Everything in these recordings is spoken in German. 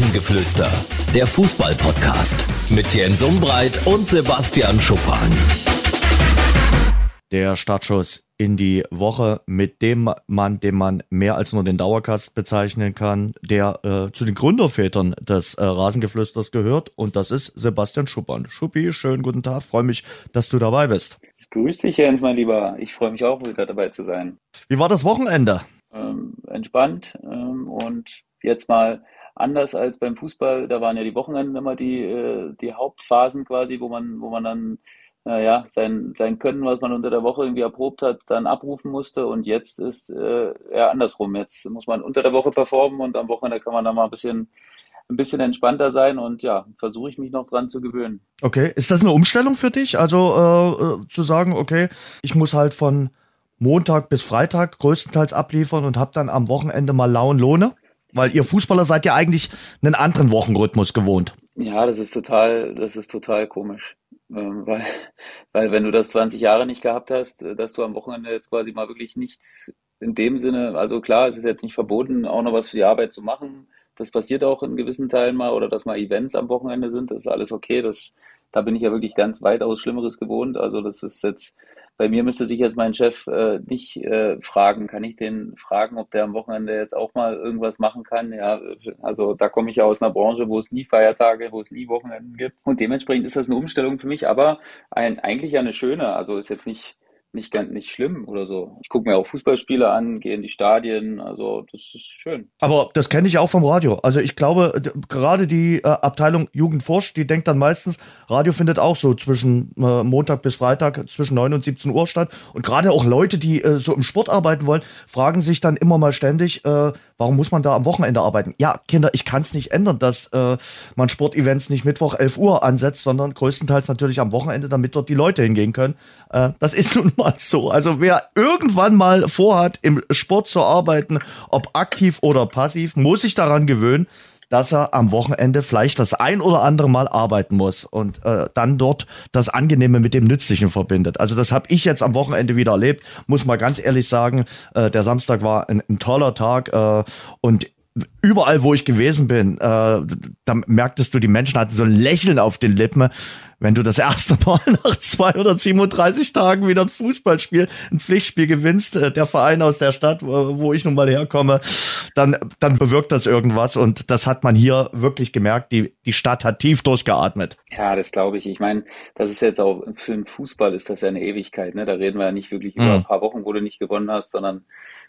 Rasengeflüster, der Fußball-Podcast mit Jens Umbreit und Sebastian Schuppan. Der Startschuss in die Woche mit dem Mann, den man mehr als nur den Dauercast bezeichnen kann, der äh, zu den Gründervätern des äh, Rasengeflüsters gehört und das ist Sebastian Schuppan. Schuppi, schönen guten Tag, freue mich, dass du dabei bist. Grüß dich, Jens, mein Lieber. Ich freue mich auch wieder dabei zu sein. Wie war das Wochenende? Ähm, entspannt ähm, und jetzt mal anders als beim Fußball, da waren ja die Wochenenden immer die, äh, die Hauptphasen quasi, wo man, wo man dann ja, sein, sein Können, was man unter der Woche irgendwie erprobt hat, dann abrufen musste. Und jetzt ist äh, eher andersrum. Jetzt muss man unter der Woche performen und am Wochenende kann man dann mal ein bisschen, ein bisschen entspannter sein. Und ja, versuche ich mich noch dran zu gewöhnen. Okay, ist das eine Umstellung für dich? Also äh, äh zu sagen, okay, ich muss halt von Montag bis Freitag größtenteils abliefern und habe dann am Wochenende mal lauen Lohne? Weil ihr Fußballer seid ja eigentlich einen anderen Wochenrhythmus gewohnt. Ja, das ist total, das ist total komisch. Ähm, weil, weil wenn du das 20 Jahre nicht gehabt hast, äh, dass du am Wochenende jetzt quasi mal wirklich nichts in dem Sinne, also klar, es ist jetzt nicht verboten, auch noch was für die Arbeit zu machen. Das passiert auch in gewissen Teilen mal oder dass mal Events am Wochenende sind, das ist alles okay. Das, da bin ich ja wirklich ganz weitaus Schlimmeres gewohnt. Also das ist jetzt bei mir müsste sich jetzt mein Chef äh, nicht äh, fragen, kann ich den fragen, ob der am Wochenende jetzt auch mal irgendwas machen kann? Ja, also da komme ich ja aus einer Branche, wo es nie Feiertage, wo es nie Wochenenden gibt. Und dementsprechend ist das eine Umstellung für mich, aber ein, eigentlich eine schöne. Also ist jetzt nicht nicht ganz nicht schlimm oder so. Ich gucke mir auch Fußballspiele an, gehe in die Stadien, also das ist schön. Aber das kenne ich auch vom Radio. Also ich glaube, gerade die äh, Abteilung Jugend forscht, die denkt dann meistens, Radio findet auch so zwischen äh, Montag bis Freitag zwischen 9 und 17 Uhr statt. Und gerade auch Leute, die äh, so im Sport arbeiten wollen, fragen sich dann immer mal ständig, äh, warum muss man da am Wochenende arbeiten? Ja, Kinder, ich kann es nicht ändern, dass äh, man Sportevents nicht Mittwoch 11 Uhr ansetzt, sondern größtenteils natürlich am Wochenende, damit dort die Leute hingehen können. Äh, das ist nun mal so. Also wer irgendwann mal vorhat, im Sport zu arbeiten, ob aktiv oder passiv, muss sich daran gewöhnen, dass er am Wochenende vielleicht das ein oder andere Mal arbeiten muss und äh, dann dort das Angenehme mit dem Nützlichen verbindet. Also das habe ich jetzt am Wochenende wieder erlebt, muss mal ganz ehrlich sagen. Äh, der Samstag war ein, ein toller Tag äh, und überall, wo ich gewesen bin, äh, da merktest du, die Menschen hatten so ein Lächeln auf den Lippen wenn du das erste Mal nach 237 Tagen wieder ein Fußballspiel, ein Pflichtspiel gewinnst, äh, der Verein aus der Stadt, wo ich nun mal herkomme, dann, dann bewirkt das irgendwas und das hat man hier wirklich gemerkt. Die, die Stadt hat tief durchgeatmet. Ja, das glaube ich. Ich meine, das ist jetzt auch für den Fußball ist das ja eine Ewigkeit. Ne? Da reden wir ja nicht wirklich über mhm. ein paar Wochen, wo du nicht gewonnen hast, sondern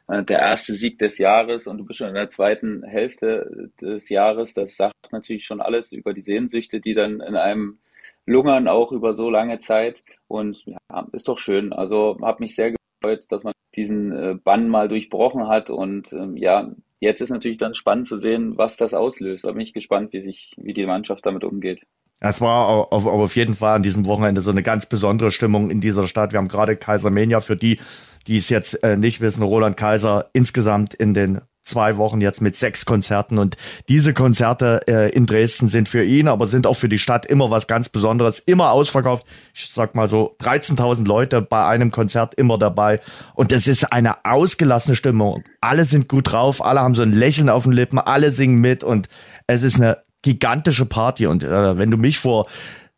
der erste Sieg des Jahres und du bist schon in der zweiten Hälfte des Jahres. Das sagt natürlich schon alles über die Sehnsüchte, die dann in einem lungern auch über so lange Zeit und ja, ist doch schön. Also habe mich sehr gefreut, dass man diesen äh, Bann mal durchbrochen hat und ähm, ja, jetzt ist natürlich dann spannend zu sehen, was das auslöst. Da bin ich gespannt, wie sich, wie die Mannschaft damit umgeht. Es war auf, auf jeden Fall an diesem Wochenende so eine ganz besondere Stimmung in dieser Stadt. Wir haben gerade Kaisermania für die, die es jetzt äh, nicht wissen, Roland Kaiser insgesamt in den zwei Wochen jetzt mit sechs Konzerten. Und diese Konzerte äh, in Dresden sind für ihn, aber sind auch für die Stadt immer was ganz Besonderes, immer ausverkauft. Ich sag mal so 13.000 Leute bei einem Konzert immer dabei. Und es ist eine ausgelassene Stimmung. Alle sind gut drauf, alle haben so ein Lächeln auf den Lippen, alle singen mit. Und es ist eine gigantische Party. Und äh, wenn du mich vor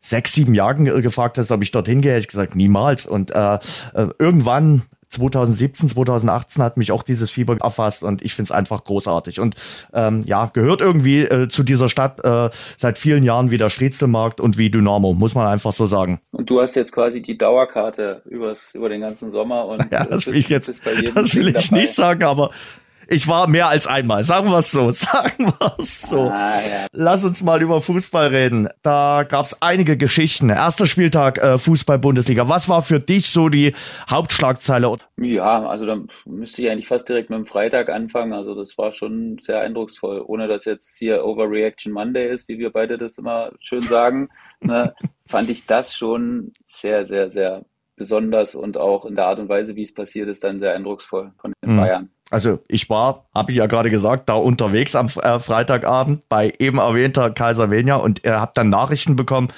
sechs, sieben Jahren gefragt hast, ob ich dorthin gehe, hätte ich gesagt, niemals. Und äh, äh irgendwann 2017, 2018 hat mich auch dieses Fieber erfasst und ich finde es einfach großartig. Und ähm, ja, gehört irgendwie äh, zu dieser Stadt äh, seit vielen Jahren wie der Striezelmarkt und wie Dynamo, muss man einfach so sagen. Und du hast jetzt quasi die Dauerkarte übers, über den ganzen Sommer und ja, das will ich jetzt, das will ich dabei. nicht sagen, aber ich war mehr als einmal. Sagen wir es so. Sagen wir es so. Ah, ja. Lass uns mal über Fußball reden. Da gab es einige Geschichten. Erster Spieltag äh, Fußball-Bundesliga. Was war für dich so die Hauptschlagzeile? Ja, also da müsste ich eigentlich fast direkt mit dem Freitag anfangen. Also das war schon sehr eindrucksvoll. Ohne dass jetzt hier Overreaction Monday ist, wie wir beide das immer schön sagen, ne, fand ich das schon sehr, sehr, sehr besonders und auch in der Art und Weise, wie es passiert ist, dann sehr eindrucksvoll von den mhm. Bayern. Also ich war, habe ich ja gerade gesagt, da unterwegs am äh, Freitagabend bei eben erwähnter Kaiser Venja und er äh, habe dann Nachrichten bekommen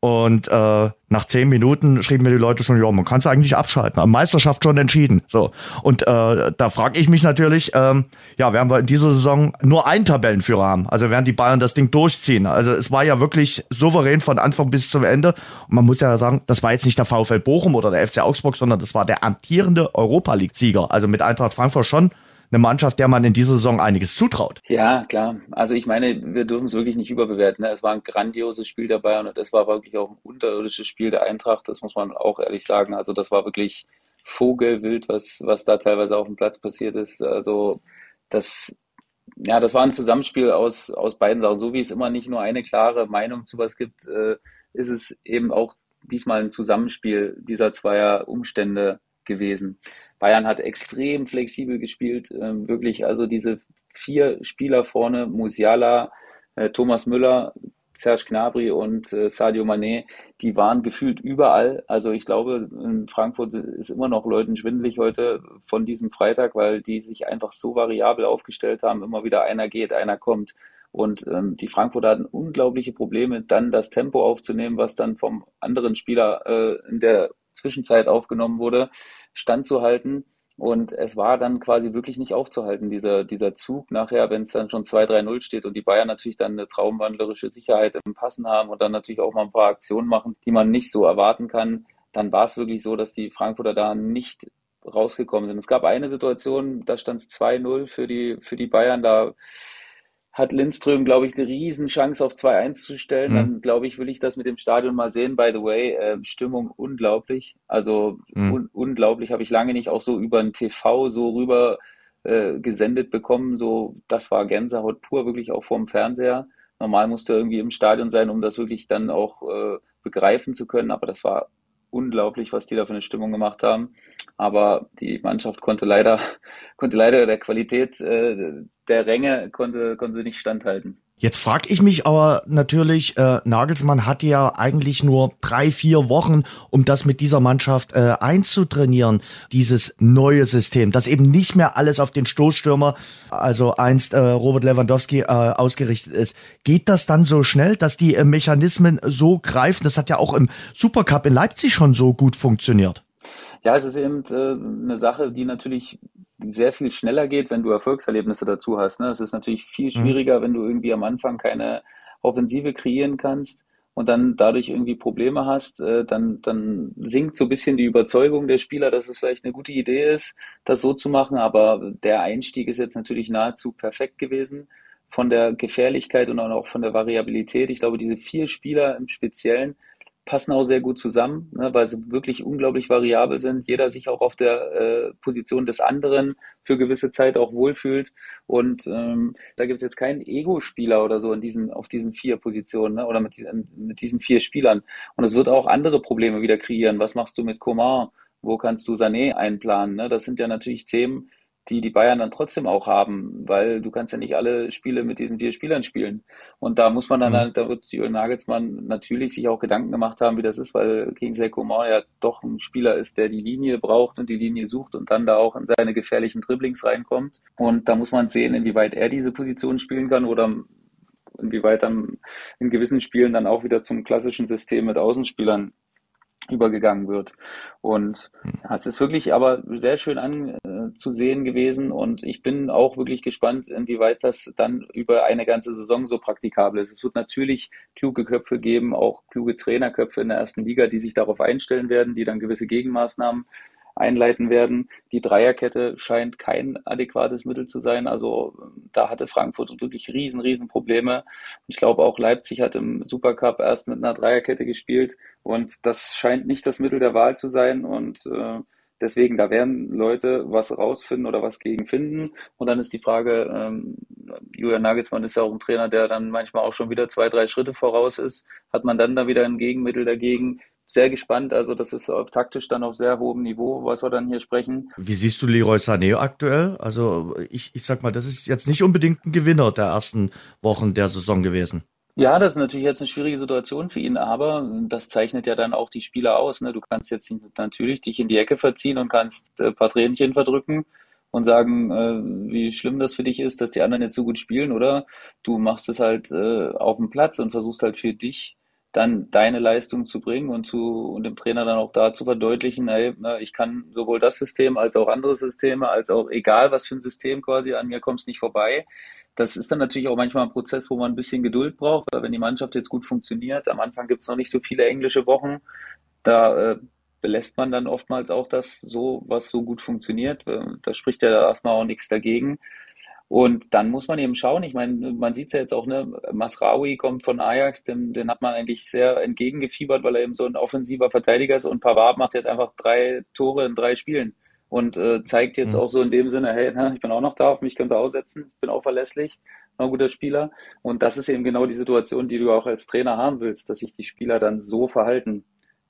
Und äh, nach zehn Minuten schrieben mir die Leute schon, ja, man kann es eigentlich abschalten. Meisterschaft schon entschieden. So. Und äh, da frage ich mich natürlich, ähm, ja, werden wir in dieser Saison nur einen Tabellenführer haben? Also werden die Bayern das Ding durchziehen? Also es war ja wirklich souverän von Anfang bis zum Ende. Und man muss ja sagen, das war jetzt nicht der VfL Bochum oder der FC Augsburg, sondern das war der amtierende Europa League-Sieger. Also mit Eintracht Frankfurt schon eine Mannschaft, der man in dieser Saison einiges zutraut. Ja, klar. Also ich meine, wir dürfen es wirklich nicht überbewerten. Ne? Es war ein grandioses Spiel dabei und es war wirklich auch ein unterirdisches Spiel der Eintracht. Das muss man auch ehrlich sagen. Also das war wirklich Vogelwild, was, was da teilweise auf dem Platz passiert ist. Also das, ja, das war ein Zusammenspiel aus, aus beiden Sachen. So wie es immer nicht nur eine klare Meinung zu was gibt, äh, ist es eben auch diesmal ein Zusammenspiel dieser zweier Umstände gewesen. Bayern hat extrem flexibel gespielt, ähm, wirklich. Also diese vier Spieler vorne, Musiala, äh, Thomas Müller, Serge Gnabry und äh, Sadio Mané, die waren gefühlt überall. Also ich glaube, in Frankfurt ist immer noch Leuten schwindelig heute von diesem Freitag, weil die sich einfach so variabel aufgestellt haben. Immer wieder einer geht, einer kommt. Und ähm, die Frankfurter hatten unglaubliche Probleme, dann das Tempo aufzunehmen, was dann vom anderen Spieler äh, in der Zwischenzeit aufgenommen wurde, standzuhalten. Und es war dann quasi wirklich nicht aufzuhalten, dieser, dieser Zug nachher, wenn es dann schon 2-3-0 steht und die Bayern natürlich dann eine traumwandlerische Sicherheit im Passen haben und dann natürlich auch mal ein paar Aktionen machen, die man nicht so erwarten kann, dann war es wirklich so, dass die Frankfurter da nicht rausgekommen sind. Es gab eine Situation, da stand es 2-0 für die, für die Bayern, da hat Lindström, glaube ich, eine Riesenchance auf 2-1 zu stellen. Mhm. Dann, glaube ich, will ich das mit dem Stadion mal sehen. By the way, äh, Stimmung unglaublich. Also mhm. un unglaublich, habe ich lange nicht auch so über ein TV so rüber äh, gesendet bekommen. So, das war Gänsehaut pur, wirklich auch vorm Fernseher. Normal musste irgendwie im Stadion sein, um das wirklich dann auch äh, begreifen zu können. Aber das war unglaublich, was die da für eine Stimmung gemacht haben. Aber die Mannschaft konnte leider, konnte leider der Qualität äh, der Ränge konnte, konnte sie nicht standhalten. Jetzt frage ich mich aber natürlich, äh, Nagelsmann hatte ja eigentlich nur drei, vier Wochen, um das mit dieser Mannschaft äh, einzutrainieren, dieses neue System, das eben nicht mehr alles auf den Stoßstürmer, also einst äh, Robert Lewandowski, äh, ausgerichtet ist. Geht das dann so schnell, dass die äh, Mechanismen so greifen? Das hat ja auch im Supercup in Leipzig schon so gut funktioniert. Ja, es ist eben äh, eine Sache, die natürlich sehr viel schneller geht, wenn du Erfolgserlebnisse dazu hast. Ne? Es ist natürlich viel mhm. schwieriger, mhm. wenn du irgendwie am Anfang keine Offensive kreieren kannst und dann dadurch irgendwie Probleme hast, äh, dann, dann sinkt so ein bisschen die Überzeugung der Spieler, dass es vielleicht eine gute Idee ist, das so zu machen. Aber der Einstieg ist jetzt natürlich nahezu perfekt gewesen von der Gefährlichkeit und auch von der Variabilität. Ich glaube, diese vier Spieler im Speziellen passen auch sehr gut zusammen, ne, weil sie wirklich unglaublich variabel sind. Jeder sich auch auf der äh, Position des anderen für gewisse Zeit auch wohlfühlt. Und ähm, da gibt es jetzt keinen Ego-Spieler oder so in diesen, auf diesen vier Positionen ne, oder mit diesen, mit diesen vier Spielern. Und es wird auch andere Probleme wieder kreieren. Was machst du mit Coman? Wo kannst du Sané einplanen? Ne? Das sind ja natürlich Themen, die die Bayern dann trotzdem auch haben, weil du kannst ja nicht alle Spiele mit diesen vier Spielern spielen. Und da muss man dann, mhm. halt, da wird Jürgen Nagelsmann natürlich sich auch Gedanken gemacht haben, wie das ist, weil Kingsley Coman ja doch ein Spieler ist, der die Linie braucht und die Linie sucht und dann da auch in seine gefährlichen Dribblings reinkommt. Und da muss man sehen, inwieweit er diese Position spielen kann oder inwieweit dann in gewissen Spielen dann auch wieder zum klassischen System mit Außenspielern übergegangen wird. Und hm. ja, es ist wirklich aber sehr schön anzusehen gewesen und ich bin auch wirklich gespannt, inwieweit das dann über eine ganze Saison so praktikabel ist. Es wird natürlich kluge Köpfe geben, auch kluge Trainerköpfe in der ersten Liga, die sich darauf einstellen werden, die dann gewisse Gegenmaßnahmen einleiten werden. Die Dreierkette scheint kein adäquates Mittel zu sein. Also da hatte Frankfurt wirklich riesen, riesen Probleme. Ich glaube auch Leipzig hat im Supercup erst mit einer Dreierkette gespielt und das scheint nicht das Mittel der Wahl zu sein und äh, Deswegen, da werden Leute was rausfinden oder was gegen finden. Und dann ist die Frage, ähm, Julian Nagelsmann ist ja auch ein Trainer, der dann manchmal auch schon wieder zwei, drei Schritte voraus ist. Hat man dann da wieder ein Gegenmittel dagegen? Sehr gespannt. Also das ist auf taktisch dann auf sehr hohem Niveau, was wir dann hier sprechen. Wie siehst du Leroy Sané aktuell? Also ich, ich sag mal, das ist jetzt nicht unbedingt ein Gewinner der ersten Wochen der Saison gewesen. Ja, das ist natürlich jetzt eine schwierige Situation für ihn, aber das zeichnet ja dann auch die Spieler aus. Ne? Du kannst jetzt natürlich dich in die Ecke verziehen und kannst ein äh, paar Tränchen verdrücken und sagen, äh, wie schlimm das für dich ist, dass die anderen jetzt so gut spielen, oder du machst es halt äh, auf dem Platz und versuchst halt für dich dann deine Leistung zu bringen und zu und dem Trainer dann auch da zu verdeutlichen, ey, ich kann sowohl das System als auch andere Systeme, als auch egal was für ein System quasi an mir kommt es nicht vorbei. Das ist dann natürlich auch manchmal ein Prozess, wo man ein bisschen Geduld braucht, weil wenn die Mannschaft jetzt gut funktioniert, am Anfang gibt es noch nicht so viele englische Wochen, da äh, belässt man dann oftmals auch das so, was so gut funktioniert. Äh, da spricht ja erstmal auch nichts dagegen. Und dann muss man eben schauen. Ich meine, man sieht es ja jetzt auch, ne, Masraoui kommt von Ajax, den, den hat man eigentlich sehr entgegengefiebert, weil er eben so ein offensiver Verteidiger ist und Pavard macht jetzt einfach drei Tore in drei Spielen und äh, zeigt jetzt mhm. auch so in dem Sinne, hey, na, ich bin auch noch da, auf mich könnt ihr aussetzen, ich bin auch verlässlich, noch ein guter Spieler. Und das ist eben genau die Situation, die du auch als Trainer haben willst, dass sich die Spieler dann so verhalten,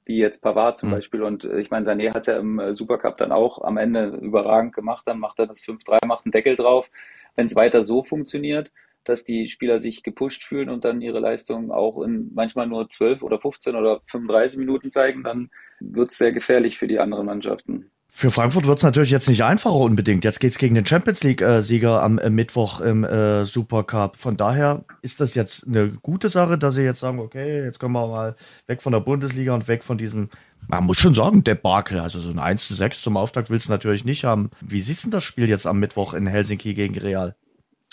wie jetzt Pavard zum mhm. Beispiel. Und äh, ich meine, Sané hat ja im äh, Supercup dann auch am Ende überragend gemacht, dann macht er das 5-3, macht einen Deckel drauf wenn es weiter so funktioniert, dass die Spieler sich gepusht fühlen und dann ihre Leistung auch in manchmal nur 12 oder 15 oder 35 Minuten zeigen, dann wird es sehr gefährlich für die anderen Mannschaften. Für Frankfurt wird es natürlich jetzt nicht einfacher unbedingt. Jetzt geht es gegen den Champions League-Sieger am äh, Mittwoch im äh, Supercup. Von daher ist das jetzt eine gute Sache, dass sie jetzt sagen, okay, jetzt kommen wir mal weg von der Bundesliga und weg von diesem, man muss schon sagen, Debakel. Also so ein 1 zu 6 zum Auftakt willst du natürlich nicht haben. Wie siehst du das Spiel jetzt am Mittwoch in Helsinki gegen Real?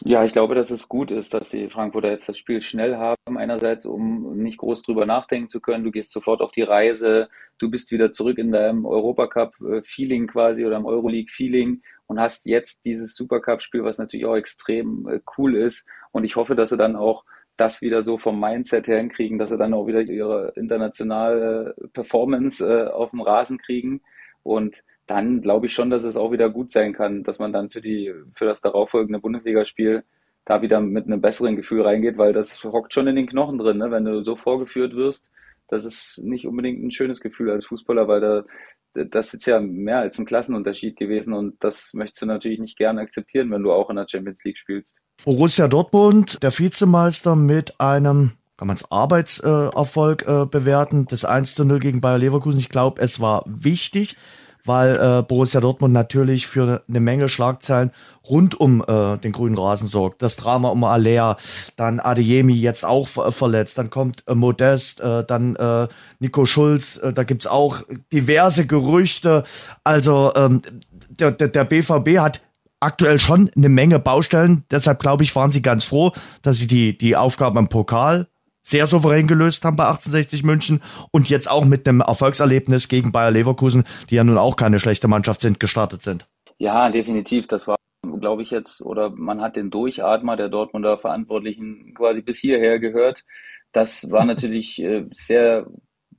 Ja, ich glaube, dass es gut ist, dass die Frankfurter jetzt das Spiel schnell haben. Einerseits, um nicht groß drüber nachdenken zu können. Du gehst sofort auf die Reise. Du bist wieder zurück in deinem Europacup-Feeling quasi oder im Euroleague-Feeling und hast jetzt dieses Supercup-Spiel, was natürlich auch extrem äh, cool ist. Und ich hoffe, dass sie dann auch das wieder so vom Mindset her hinkriegen, dass sie dann auch wieder ihre internationale Performance äh, auf dem Rasen kriegen. Und dann glaube ich schon, dass es auch wieder gut sein kann, dass man dann für die, für das darauffolgende Bundesligaspiel da wieder mit einem besseren Gefühl reingeht, weil das hockt schon in den Knochen drin, ne? wenn du so vorgeführt wirst. Das ist nicht unbedingt ein schönes Gefühl als Fußballer, weil da, das ist ja mehr als ein Klassenunterschied gewesen und das möchtest du natürlich nicht gerne akzeptieren, wenn du auch in der Champions League spielst. Borussia Dortmund, der Vizemeister mit einem kann man es Arbeitserfolg äh, bewerten. Das 1 zu 0 gegen Bayer Leverkusen. Ich glaube, es war wichtig, weil äh, Borussia Dortmund natürlich für eine Menge Schlagzeilen rund um äh, den grünen Rasen sorgt. Das Drama um Alea, dann Adeyemi jetzt auch ver verletzt, dann kommt äh, Modest, äh, dann äh, Nico Schulz, äh, da gibt's auch diverse Gerüchte. Also ähm, der, der, der BVB hat aktuell schon eine Menge Baustellen. Deshalb glaube ich, waren sie ganz froh, dass sie die, die Aufgaben im Pokal sehr souverän gelöst haben bei 1860 München und jetzt auch mit einem Erfolgserlebnis gegen Bayer Leverkusen, die ja nun auch keine schlechte Mannschaft sind, gestartet sind. Ja, definitiv. Das war, glaube ich, jetzt, oder man hat den Durchatmer der Dortmunder Verantwortlichen quasi bis hierher gehört. Das war natürlich äh, sehr,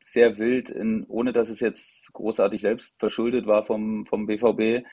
sehr wild, in, ohne dass es jetzt großartig selbst verschuldet war vom, vom BVB.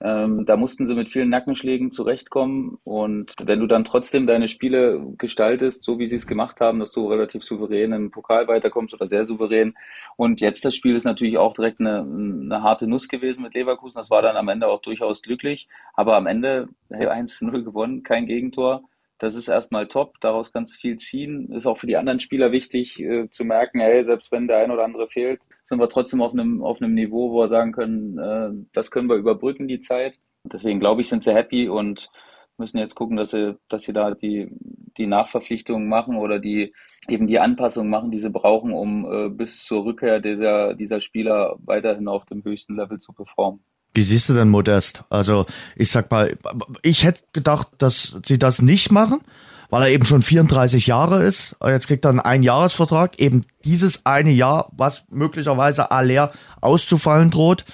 Ähm, da mussten sie mit vielen Nackenschlägen zurechtkommen. Und wenn du dann trotzdem deine Spiele gestaltest, so wie sie es gemacht haben, dass du relativ souverän im Pokal weiterkommst oder sehr souverän. Und jetzt das Spiel ist natürlich auch direkt eine, eine harte Nuss gewesen mit Leverkusen. Das war dann am Ende auch durchaus glücklich. Aber am Ende hey, 1-0 gewonnen, kein Gegentor. Das ist erstmal top, daraus kannst du viel ziehen. Ist auch für die anderen Spieler wichtig äh, zu merken, hey, selbst wenn der ein oder andere fehlt, sind wir trotzdem auf einem, auf einem Niveau, wo wir sagen können, äh, das können wir überbrücken, die Zeit. deswegen glaube ich, sind sie happy und müssen jetzt gucken, dass sie, dass sie da die, die Nachverpflichtungen machen oder die eben die Anpassungen machen, die sie brauchen, um äh, bis zur Rückkehr dieser, dieser Spieler weiterhin auf dem höchsten Level zu performen. Wie siehst du denn Modest? Also ich sag mal, ich hätte gedacht, dass sie das nicht machen, weil er eben schon 34 Jahre ist. Jetzt kriegt er einen Einjahresvertrag, eben dieses eine Jahr, was möglicherweise aller auszufallen droht.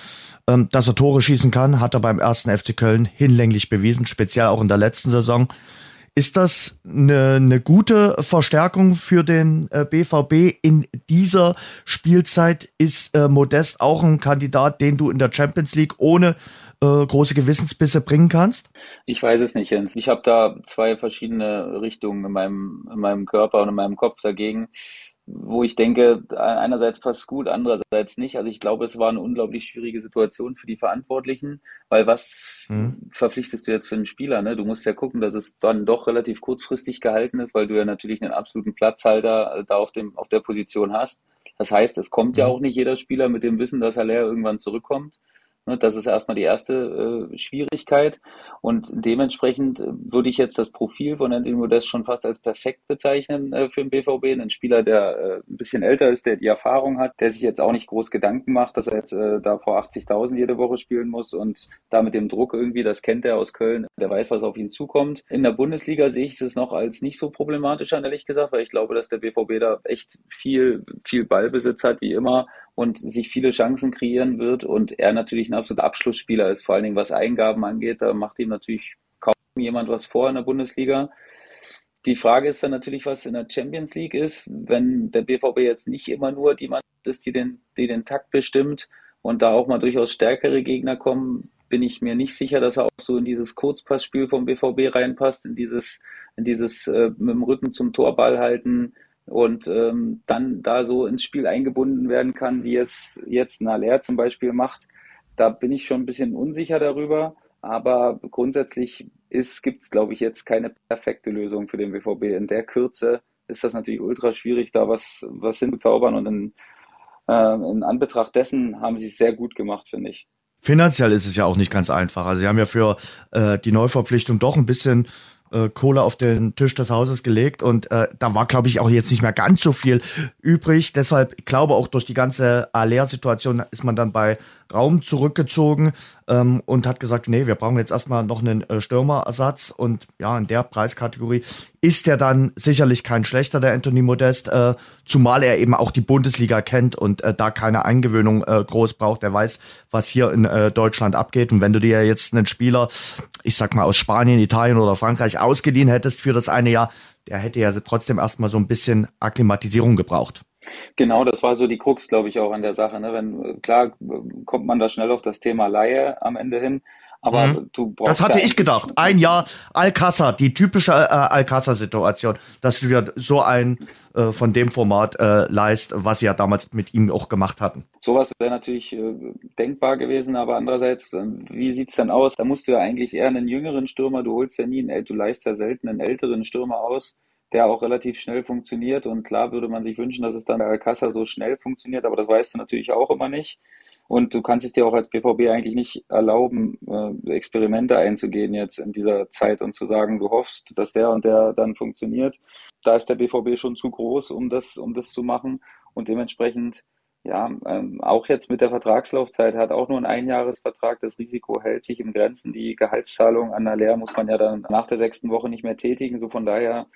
Ähm, dass er Tore schießen kann, hat er beim ersten FC Köln hinlänglich bewiesen, speziell auch in der letzten Saison. Ist das eine, eine gute Verstärkung für den äh, BVB in dieser Spielzeit? Ist äh, Modest auch ein Kandidat, den du in der Champions League ohne äh, große Gewissensbisse bringen kannst? Ich weiß es nicht, Jens. Ich habe da zwei verschiedene Richtungen in meinem, in meinem Körper und in meinem Kopf dagegen wo ich denke, einerseits passt es gut, andererseits nicht. Also ich glaube, es war eine unglaublich schwierige Situation für die Verantwortlichen, weil was mhm. verpflichtest du jetzt für einen Spieler? Ne? Du musst ja gucken, dass es dann doch relativ kurzfristig gehalten ist, weil du ja natürlich einen absoluten Platzhalter äh, da auf, dem, auf der Position hast. Das heißt, es kommt mhm. ja auch nicht jeder Spieler mit dem Wissen, dass Haller irgendwann zurückkommt. Ne, das ist erstmal die erste äh, Schwierigkeit. Und dementsprechend äh, würde ich jetzt das Profil von Anthony Modest schon fast als perfekt bezeichnen äh, für den BVB. Ein Spieler, der äh, ein bisschen älter ist, der die Erfahrung hat, der sich jetzt auch nicht groß Gedanken macht, dass er jetzt äh, da vor 80.000 jede Woche spielen muss und da mit dem Druck irgendwie, das kennt er aus Köln, der weiß, was auf ihn zukommt. In der Bundesliga sehe ich es noch als nicht so problematisch ehrlich gesagt, weil ich glaube, dass der BVB da echt viel, viel Ballbesitz hat, wie immer und sich viele Chancen kreieren wird und er natürlich ein absoluter Abschlussspieler ist, vor allen Dingen was Eingaben angeht. Da macht ihm natürlich kaum jemand was vor in der Bundesliga. Die Frage ist dann natürlich, was in der Champions League ist, wenn der BVB jetzt nicht immer nur die Mannschaft ist, die den, die den Takt bestimmt und da auch mal durchaus stärkere Gegner kommen, bin ich mir nicht sicher, dass er auch so in dieses Kurzpassspiel vom BVB reinpasst, in dieses, in dieses äh, mit dem Rücken zum Torball halten, und ähm, dann da so ins Spiel eingebunden werden kann, wie es jetzt Naler zum Beispiel macht. Da bin ich schon ein bisschen unsicher darüber, aber grundsätzlich gibt es, glaube ich, jetzt keine perfekte Lösung für den BVB. In der Kürze ist das natürlich ultra schwierig, da was, was hinzuzaubern und in, äh, in Anbetracht dessen haben sie es sehr gut gemacht, finde ich. Finanziell ist es ja auch nicht ganz einfach. Also sie haben ja für äh, die Neuverpflichtung doch ein bisschen äh, Kohle auf den Tisch des Hauses gelegt und äh, da war, glaube ich, auch jetzt nicht mehr ganz so viel übrig. Deshalb, ich glaube, auch durch die ganze Aller-Situation ist man dann bei Raum zurückgezogen ähm, und hat gesagt, nee, wir brauchen jetzt erstmal noch einen äh, Stürmerersatz und ja, in der Preiskategorie ist er dann sicherlich kein schlechter, der Anthony Modest, äh, zumal er eben auch die Bundesliga kennt und äh, da keine Eingewöhnung äh, groß braucht. Er weiß, was hier in äh, Deutschland abgeht und wenn du dir jetzt einen Spieler, ich sag mal aus Spanien, Italien oder Frankreich ausgeliehen hättest für das eine Jahr, der hätte ja trotzdem erstmal so ein bisschen Akklimatisierung gebraucht. Genau, das war so die Krux, glaube ich, auch an der Sache. Ne? Wenn, klar kommt man da schnell auf das Thema Laie am Ende hin, aber mhm. du brauchst. Das hatte ich gedacht. Ein Jahr Alcázar, die typische äh, Alcázar-Situation, dass du ja so ein äh, von dem Format äh, leist, was sie ja damals mit ihm auch gemacht hatten. Sowas wäre natürlich äh, denkbar gewesen, aber andererseits, äh, wie sieht's dann aus? Da musst du ja eigentlich eher einen jüngeren Stürmer, du holst ja nie einen, du leist ja selten einen älteren Stürmer aus der auch relativ schnell funktioniert. Und klar würde man sich wünschen, dass es dann bei Alcázar so schnell funktioniert, aber das weißt du natürlich auch immer nicht. Und du kannst es dir auch als BVB eigentlich nicht erlauben, äh, Experimente einzugehen jetzt in dieser Zeit und zu sagen, du hoffst, dass der und der dann funktioniert. Da ist der BVB schon zu groß, um das, um das zu machen. Und dementsprechend, ja, ähm, auch jetzt mit der Vertragslaufzeit hat auch nur ein Einjahresvertrag. Das Risiko hält sich im Grenzen. Die Gehaltszahlung an der Lehr muss man ja dann nach der sechsten Woche nicht mehr tätigen. So von daher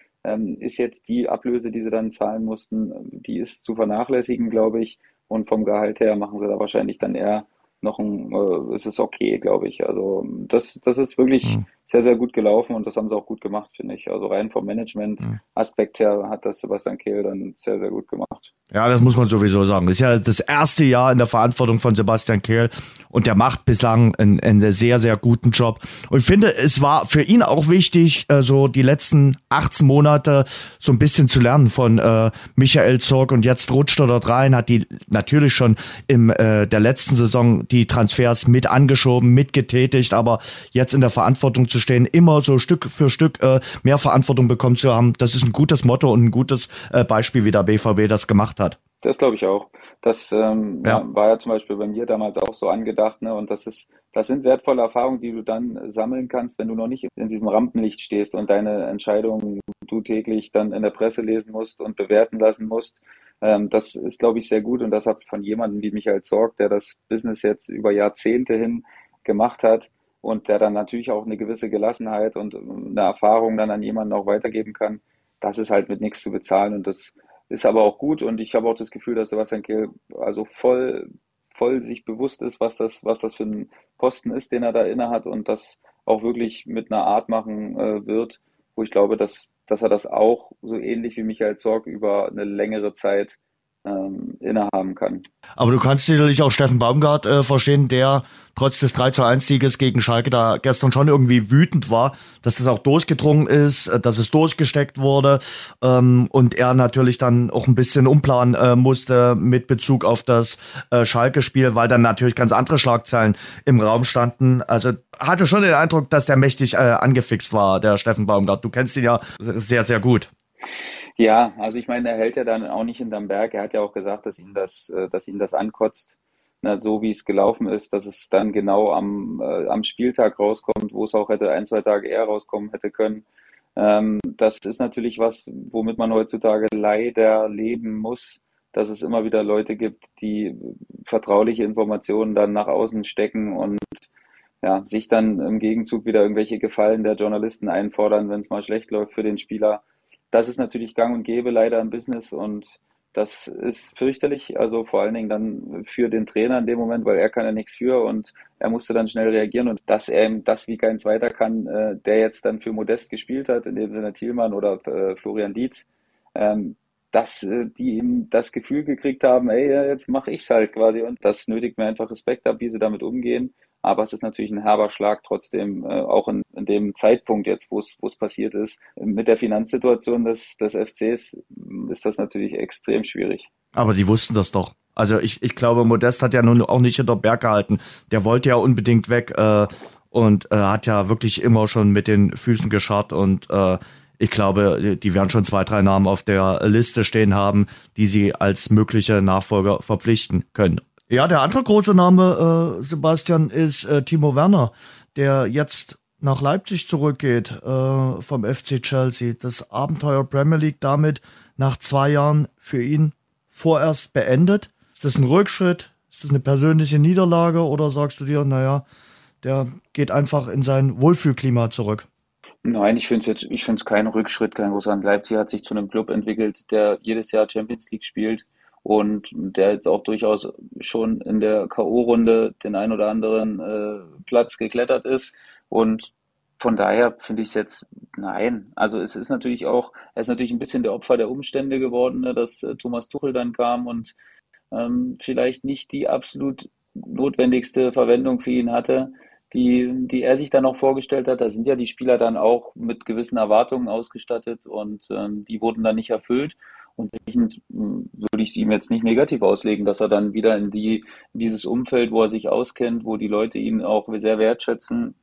ist jetzt die Ablöse, die sie dann zahlen mussten, die ist zu vernachlässigen, glaube ich. Und vom Gehalt her machen sie da wahrscheinlich dann eher noch ein, äh, ist es okay, glaube ich. Also das, das ist wirklich mhm. sehr, sehr gut gelaufen und das haben sie auch gut gemacht, finde ich. Also rein vom Management-Aspekt her hat das Sebastian Kehl dann sehr, sehr gut gemacht. Ja, das muss man sowieso sagen. Das ist ja das erste Jahr in der Verantwortung von Sebastian Kehl und der macht bislang einen, einen sehr, sehr guten Job. Und ich finde, es war für ihn auch wichtig, äh, so die letzten 18 Monate so ein bisschen zu lernen von äh, Michael Zorg und jetzt rutscht er dort rein, hat die natürlich schon im äh, der letzten Saison die Transfers mit angeschoben, mitgetätigt, aber jetzt in der Verantwortung zu stehen, immer so Stück für Stück äh, mehr Verantwortung bekommen zu haben, das ist ein gutes Motto und ein gutes äh, Beispiel, wie der BVB das gemacht gemacht hat. Das glaube ich auch. Das ähm, ja. war ja zum Beispiel bei mir damals auch so angedacht, ne? Und das ist, das sind wertvolle Erfahrungen, die du dann sammeln kannst, wenn du noch nicht in diesem Rampenlicht stehst und deine Entscheidungen du täglich dann in der Presse lesen musst und bewerten lassen musst. Ähm, das ist, glaube ich, sehr gut und das hat von jemandem wie Michael Zorg, der das Business jetzt über Jahrzehnte hin gemacht hat und der dann natürlich auch eine gewisse Gelassenheit und eine Erfahrung dann an jemanden auch weitergeben kann. Das ist halt mit nichts zu bezahlen und das ist aber auch gut und ich habe auch das Gefühl, dass Sebastian Kehl also voll, voll sich bewusst ist, was das, was das für ein Posten ist, den er da inne hat und das auch wirklich mit einer Art machen äh, wird, wo ich glaube, dass, dass er das auch so ähnlich wie Michael Zorg über eine längere Zeit ähm, innehaben kann. Aber du kannst sicherlich auch Steffen Baumgart äh, verstehen, der trotz des 3 zu 1 Sieges gegen Schalke da gestern schon irgendwie wütend war, dass das auch durchgedrungen ist, äh, dass es durchgesteckt wurde ähm, und er natürlich dann auch ein bisschen umplanen äh, musste mit Bezug auf das äh, Schalke-Spiel, weil dann natürlich ganz andere Schlagzeilen im Raum standen. Also hatte schon den Eindruck, dass der mächtig äh, angefixt war, der Steffen Baumgart. Du kennst ihn ja sehr, sehr gut. Ja, also ich meine, er hält ja dann auch nicht hinterm Berg. Er hat ja auch gesagt, dass ihn das, äh, dass ihn das ankotzt, na, so wie es gelaufen ist, dass es dann genau am, äh, am Spieltag rauskommt, wo es auch hätte ein, zwei Tage eher rauskommen hätte können. Ähm, das ist natürlich was, womit man heutzutage leider leben muss, dass es immer wieder Leute gibt, die vertrauliche Informationen dann nach außen stecken und ja, sich dann im Gegenzug wieder irgendwelche Gefallen der Journalisten einfordern, wenn es mal schlecht läuft für den Spieler. Das ist natürlich gang und gäbe leider im Business und das ist fürchterlich, also vor allen Dingen dann für den Trainer in dem Moment, weil er kann ja nichts für und er musste dann schnell reagieren und dass er das wie kein zweiter kann, äh, der jetzt dann für Modest gespielt hat, in dem Sinne Thielmann oder äh, Florian Dietz, ähm, dass äh, die ihm das Gefühl gekriegt haben, ey, jetzt mache ich's halt quasi und das nötigt mir einfach Respekt ab, wie sie damit umgehen. Aber es ist natürlich ein herber Schlag trotzdem, äh, auch in, in dem Zeitpunkt jetzt, wo es passiert ist. Mit der Finanzsituation des, des FCs ist das natürlich extrem schwierig. Aber die wussten das doch. Also ich, ich glaube, Modest hat ja nun auch nicht hinter Berg gehalten. Der wollte ja unbedingt weg äh, und äh, hat ja wirklich immer schon mit den Füßen gescharrt und äh, ich glaube, die werden schon zwei, drei Namen auf der Liste stehen haben, die sie als mögliche Nachfolger verpflichten können. Ja, der andere große Name, äh, Sebastian, ist äh, Timo Werner, der jetzt nach Leipzig zurückgeht äh, vom FC Chelsea. Das Abenteuer Premier League damit nach zwei Jahren für ihn vorerst beendet. Ist das ein Rückschritt? Ist das eine persönliche Niederlage oder sagst du dir, naja, der geht einfach in sein Wohlfühlklima zurück? Nein, ich finde es jetzt, ich Rückschritt, kein großer. Leipzig hat sich zu einem Club entwickelt, der jedes Jahr Champions League spielt und der jetzt auch durchaus schon in der K.O.-Runde den ein oder anderen äh, Platz geklettert ist. Und von daher finde ich es jetzt, nein. Also es ist natürlich auch, er ist natürlich ein bisschen der Opfer der Umstände geworden, ne, dass äh, Thomas Tuchel dann kam und ähm, vielleicht nicht die absolut notwendigste Verwendung für ihn hatte, die, die er sich dann auch vorgestellt hat. Da sind ja die Spieler dann auch mit gewissen Erwartungen ausgestattet und ähm, die wurden dann nicht erfüllt. Und hm, würde ich es ihm jetzt nicht negativ auslegen, dass er dann wieder in die, in dieses Umfeld, wo er sich auskennt, wo die Leute ihn auch sehr wertschätzen,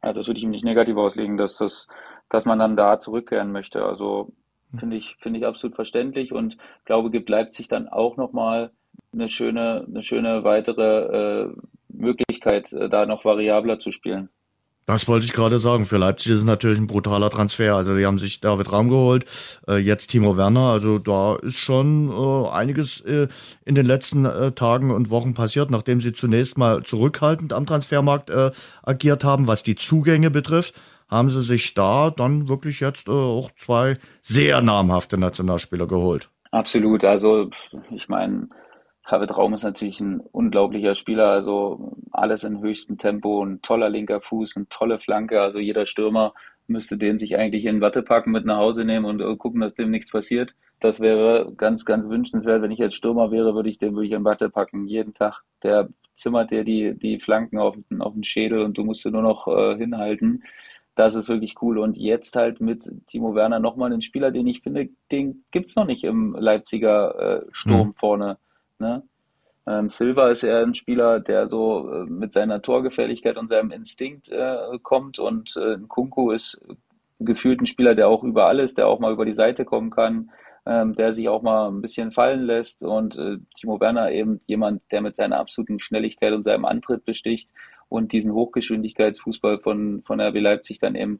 also das würde ich ihm nicht negativ auslegen, dass das, dass man dann da zurückkehren möchte. Also finde ich, finde ich absolut verständlich und glaube, gibt Leipzig dann auch nochmal eine schöne, eine schöne weitere äh, Möglichkeit, äh, da noch variabler zu spielen. Das wollte ich gerade sagen. Für Leipzig ist es natürlich ein brutaler Transfer. Also die haben sich David Raum geholt, äh, jetzt Timo Werner. Also da ist schon äh, einiges äh, in den letzten äh, Tagen und Wochen passiert, nachdem sie zunächst mal zurückhaltend am Transfermarkt äh, agiert haben, was die Zugänge betrifft. Haben sie sich da dann wirklich jetzt äh, auch zwei sehr namhafte Nationalspieler geholt. Absolut. Also ich meine, David Raum ist natürlich ein unglaublicher Spieler, also alles in höchstem Tempo, ein toller linker Fuß, eine tolle Flanke, also jeder Stürmer müsste den sich eigentlich in Watte packen, mit nach Hause nehmen und äh, gucken, dass dem nichts passiert. Das wäre ganz, ganz wünschenswert. Wenn ich jetzt Stürmer wäre, würde ich den wirklich in Watte packen, jeden Tag. Der zimmert dir die, die Flanken auf, auf den Schädel und du musst nur noch äh, hinhalten. Das ist wirklich cool. Und jetzt halt mit Timo Werner nochmal einen Spieler, den ich finde, den gibt's noch nicht im Leipziger äh, Sturm mhm. vorne. Ne? Ähm, Silva ist eher ein Spieler, der so äh, mit seiner Torgefährlichkeit und seinem Instinkt äh, kommt und äh, Kunku ist gefühlt ein Spieler, der auch über alles, der auch mal über die Seite kommen kann, ähm, der sich auch mal ein bisschen fallen lässt und äh, Timo Werner eben jemand, der mit seiner absoluten Schnelligkeit und seinem Antritt besticht und diesen Hochgeschwindigkeitsfußball von, von RB Leipzig dann eben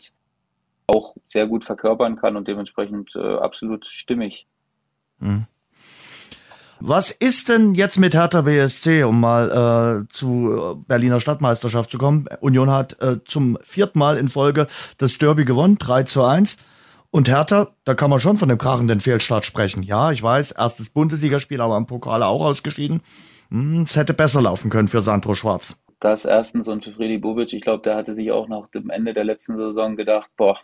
auch sehr gut verkörpern kann und dementsprechend äh, absolut stimmig. Mhm. Was ist denn jetzt mit Hertha BSC, um mal äh, zu Berliner Stadtmeisterschaft zu kommen? Union hat äh, zum vierten Mal in Folge das Derby gewonnen, 3 zu 1. Und Hertha, da kann man schon von dem krachenden Fehlstart sprechen. Ja, ich weiß, erstes Bundesligaspiel, aber im Pokal auch ausgeschieden. Hm, es hätte besser laufen können für Sandro Schwarz. Das erstens und für Freddy Bobic, ich glaube, der hatte sich auch nach dem Ende der letzten Saison gedacht, boah,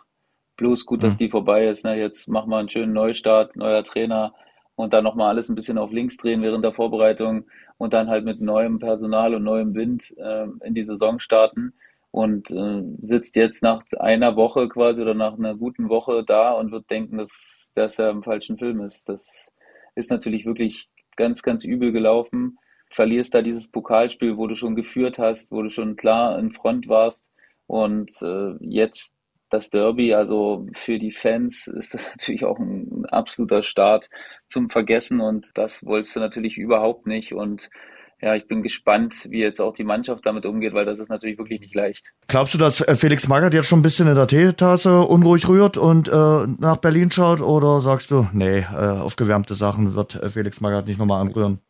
bloß gut, dass hm. die vorbei ist. Ne? Jetzt machen wir einen schönen Neustart, neuer Trainer und dann nochmal alles ein bisschen auf links drehen während der Vorbereitung und dann halt mit neuem Personal und neuem Wind äh, in die Saison starten und äh, sitzt jetzt nach einer Woche quasi oder nach einer guten Woche da und wird denken, dass, dass er im falschen Film ist. Das ist natürlich wirklich ganz, ganz übel gelaufen. Verlierst da dieses Pokalspiel, wo du schon geführt hast, wo du schon klar in Front warst und äh, jetzt das Derby. Also für die Fans ist das natürlich auch ein, absoluter Start zum Vergessen und das wolltest du natürlich überhaupt nicht. Und ja, ich bin gespannt, wie jetzt auch die Mannschaft damit umgeht, weil das ist natürlich wirklich nicht leicht. Glaubst du, dass Felix Magath jetzt schon ein bisschen in der Teetasse unruhig rührt und äh, nach Berlin schaut? Oder sagst du, nee, äh, aufgewärmte Sachen wird Felix Magath nicht nochmal anrühren?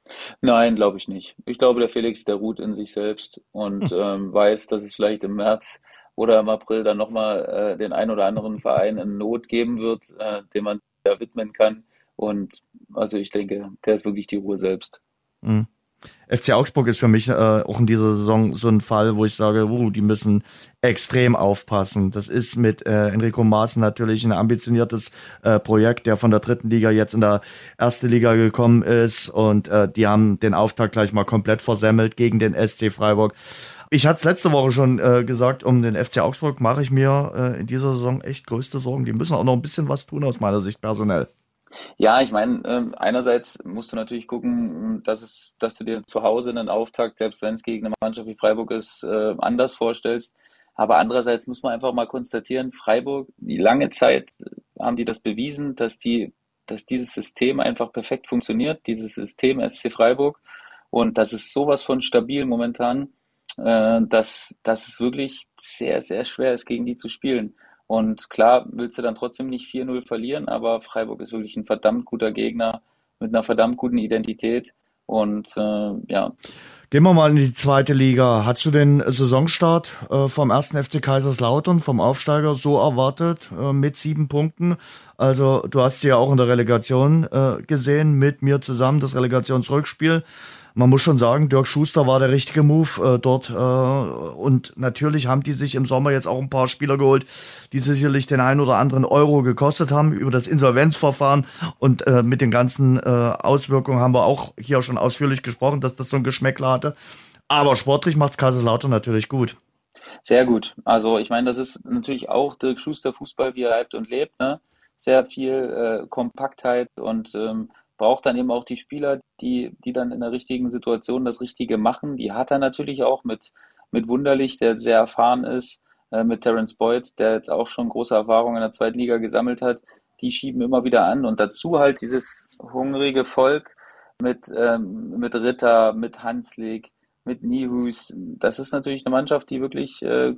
Nein, glaube ich nicht. Ich glaube, der Felix, der ruht in sich selbst und hm. ähm, weiß, dass es vielleicht im März oder im April dann nochmal äh, den ein oder anderen Verein in Not geben wird, äh, dem man ja widmen kann. Und also ich denke, der ist wirklich die Ruhe selbst. Mhm. FC Augsburg ist für mich äh, auch in dieser Saison so ein Fall, wo ich sage, uh, die müssen extrem aufpassen. Das ist mit äh, Enrico Maaßen natürlich ein ambitioniertes äh, Projekt, der von der dritten Liga jetzt in der erste Liga gekommen ist und äh, die haben den Auftakt gleich mal komplett versemmelt gegen den SC Freiburg. Ich hatte es letzte Woche schon äh, gesagt, um den FC Augsburg mache ich mir äh, in dieser Saison echt größte Sorgen. Die müssen auch noch ein bisschen was tun aus meiner Sicht personell. Ja, ich meine, äh, einerseits musst du natürlich gucken, dass es, dass du dir zu Hause einen Auftakt, selbst wenn es gegen eine Mannschaft wie Freiburg ist, äh, anders vorstellst. Aber andererseits muss man einfach mal konstatieren, Freiburg, die lange Zeit haben die das bewiesen, dass die, dass dieses System einfach perfekt funktioniert, dieses System SC Freiburg. Und das ist sowas von stabil momentan, äh, dass, dass es wirklich sehr, sehr schwer ist, gegen die zu spielen. Und klar willst du dann trotzdem nicht 4-0 verlieren, aber Freiburg ist wirklich ein verdammt guter Gegner mit einer verdammt guten Identität. Und äh, ja. Gehen wir mal in die zweite Liga. Hast du den Saisonstart äh, vom ersten FC Kaiserslautern, vom Aufsteiger, so erwartet äh, mit sieben Punkten? Also du hast sie ja auch in der Relegation äh, gesehen, mit mir zusammen, das Relegationsrückspiel man muss schon sagen, Dirk Schuster war der richtige Move dort. Und natürlich haben die sich im Sommer jetzt auch ein paar Spieler geholt, die sicherlich den einen oder anderen Euro gekostet haben über das Insolvenzverfahren. Und mit den ganzen Auswirkungen haben wir auch hier schon ausführlich gesprochen, dass das so ein Geschmäckler hatte. Aber sportlich macht's Kaiserslautern natürlich gut. Sehr gut. Also ich meine, das ist natürlich auch Dirk Schuster Fußball, wie er lebt und lebt. Ne? Sehr viel äh, Kompaktheit und ähm, braucht dann eben auch die Spieler, die, die dann in der richtigen Situation das Richtige machen. Die hat er natürlich auch mit, mit Wunderlich, der sehr erfahren ist, äh, mit Terence Boyd, der jetzt auch schon große Erfahrungen in der zweiten Liga gesammelt hat. Die schieben immer wieder an und dazu halt dieses hungrige Volk mit, ähm, mit Ritter, mit Hanslik, mit Nihus. Das ist natürlich eine Mannschaft, die wirklich, äh,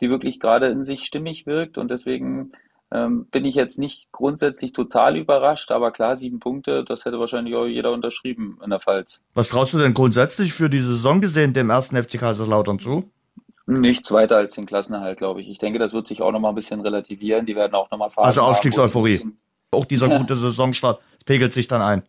die wirklich gerade in sich stimmig wirkt und deswegen ähm, bin ich jetzt nicht grundsätzlich total überrascht, aber klar, sieben Punkte, das hätte wahrscheinlich auch jeder unterschrieben in der Pfalz. Was traust du denn grundsätzlich für die Saison gesehen dem ersten FC Kaiserslautern zu? Nichts weiter als den Klassenerhalt, glaube ich. Ich denke, das wird sich auch nochmal ein bisschen relativieren. Die werden auch nochmal fahren. Also Aufstiegseuphorie. Auch dieser gute Saisonstart pegelt sich dann ein.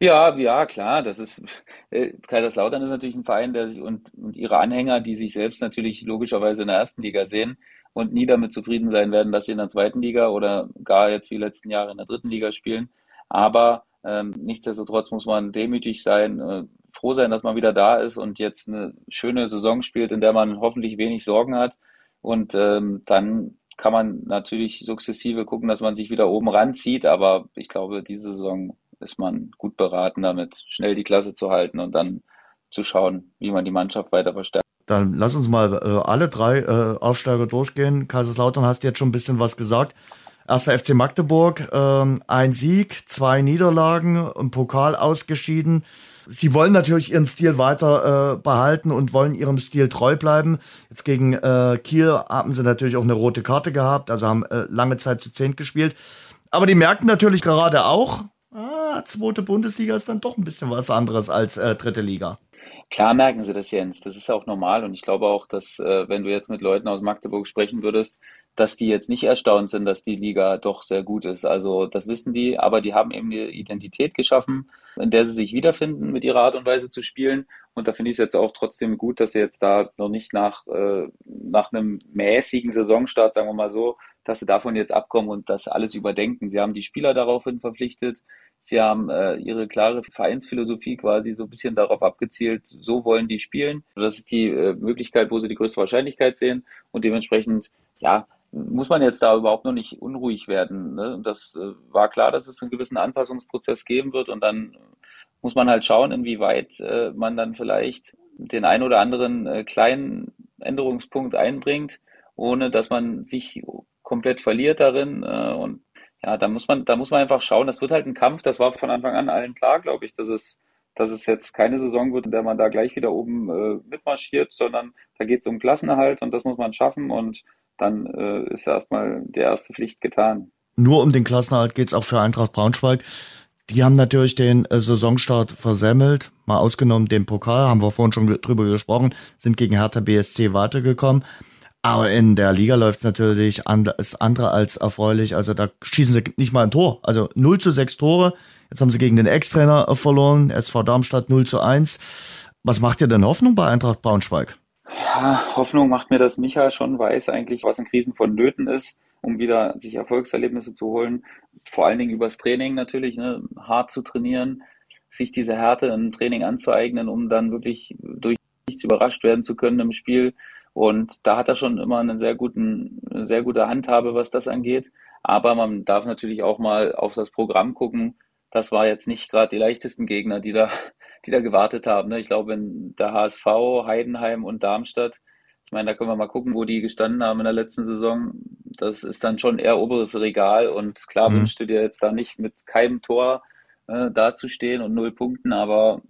Ja, ja, klar. Das ist äh, Kaiserslautern ist natürlich ein Verein, der sich und, und ihre Anhänger, die sich selbst natürlich logischerweise in der ersten Liga sehen, und nie damit zufrieden sein werden, dass sie in der zweiten Liga oder gar jetzt wie letzten Jahre in der dritten Liga spielen. Aber ähm, nichtsdestotrotz muss man demütig sein, äh, froh sein, dass man wieder da ist und jetzt eine schöne Saison spielt, in der man hoffentlich wenig Sorgen hat. Und ähm, dann kann man natürlich sukzessive gucken, dass man sich wieder oben ranzieht. Aber ich glaube, diese Saison ist man gut beraten, damit schnell die Klasse zu halten und dann zu schauen, wie man die Mannschaft weiter verstärkt. Dann lass uns mal äh, alle drei äh, Aufsteiger durchgehen. Kaiserslautern hast jetzt schon ein bisschen was gesagt. Erster FC Magdeburg, ähm, ein Sieg, zwei Niederlagen, im Pokal ausgeschieden. Sie wollen natürlich ihren Stil weiter äh, behalten und wollen ihrem Stil treu bleiben. Jetzt gegen äh, Kiel haben sie natürlich auch eine rote Karte gehabt, also haben äh, lange Zeit zu zehn gespielt. Aber die merken natürlich gerade auch, ah, zweite Bundesliga ist dann doch ein bisschen was anderes als äh, dritte Liga. Klar merken sie das, Jens. Das ist auch normal. Und ich glaube auch, dass, äh, wenn du jetzt mit Leuten aus Magdeburg sprechen würdest, dass die jetzt nicht erstaunt sind, dass die Liga doch sehr gut ist. Also das wissen die, aber die haben eben eine Identität geschaffen, in der sie sich wiederfinden, mit ihrer Art und Weise zu spielen. Und da finde ich es jetzt auch trotzdem gut, dass sie jetzt da noch nicht nach, äh, nach einem mäßigen Saisonstart, sagen wir mal so, dass sie davon jetzt abkommen und das alles überdenken. Sie haben die Spieler daraufhin verpflichtet. Sie haben äh, ihre klare Vereinsphilosophie quasi so ein bisschen darauf abgezielt, so wollen die spielen. Das ist die äh, Möglichkeit, wo sie die größte Wahrscheinlichkeit sehen. Und dementsprechend, ja, muss man jetzt da überhaupt noch nicht unruhig werden. Ne? Das äh, war klar, dass es einen gewissen Anpassungsprozess geben wird und dann muss man halt schauen, inwieweit äh, man dann vielleicht den ein oder anderen äh, kleinen Änderungspunkt einbringt, ohne dass man sich komplett verliert darin. Äh, und ja, da muss man, da muss man einfach schauen. Das wird halt ein Kampf. Das war von Anfang an allen klar, glaube ich, dass es, dass es jetzt keine Saison wird, in der man da gleich wieder oben äh, mitmarschiert, sondern da geht es um Klassenerhalt und das muss man schaffen und dann äh, ist erstmal die erste Pflicht getan. Nur um den Klassenerhalt geht es auch für Eintracht Braunschweig. Die haben natürlich den äh, Saisonstart versemmelt, mal ausgenommen den Pokal, haben wir vorhin schon drüber gesprochen, sind gegen Hertha BSC weitergekommen. Aber in der Liga läuft es natürlich alles andere als erfreulich. Also da schießen sie nicht mal ein Tor. Also 0 zu 6 Tore. Jetzt haben sie gegen den Ex-Trainer verloren, SV Darmstadt 0 zu 1. Was macht ihr denn Hoffnung bei Eintracht Braunschweig? Ja, Hoffnung macht mir, dass Micha schon weiß eigentlich, was in Krisen vonnöten ist, um wieder sich Erfolgserlebnisse zu holen. Vor allen Dingen übers Training natürlich, ne, hart zu trainieren, sich diese Härte im Training anzueignen, um dann wirklich durch nichts überrascht werden zu können im Spiel. Und da hat er schon immer einen sehr guten, eine sehr gute Handhabe, was das angeht. Aber man darf natürlich auch mal auf das Programm gucken. Das war jetzt nicht gerade die leichtesten Gegner, die da, die da gewartet haben. Ne? Ich glaube, in der HSV, Heidenheim und Darmstadt, ich meine, da können wir mal gucken, wo die gestanden haben in der letzten Saison. Das ist dann schon eher oberes Regal. Und klar mhm. wünschst du dir jetzt da nicht mit keinem Tor äh, dazustehen und null Punkten. Aber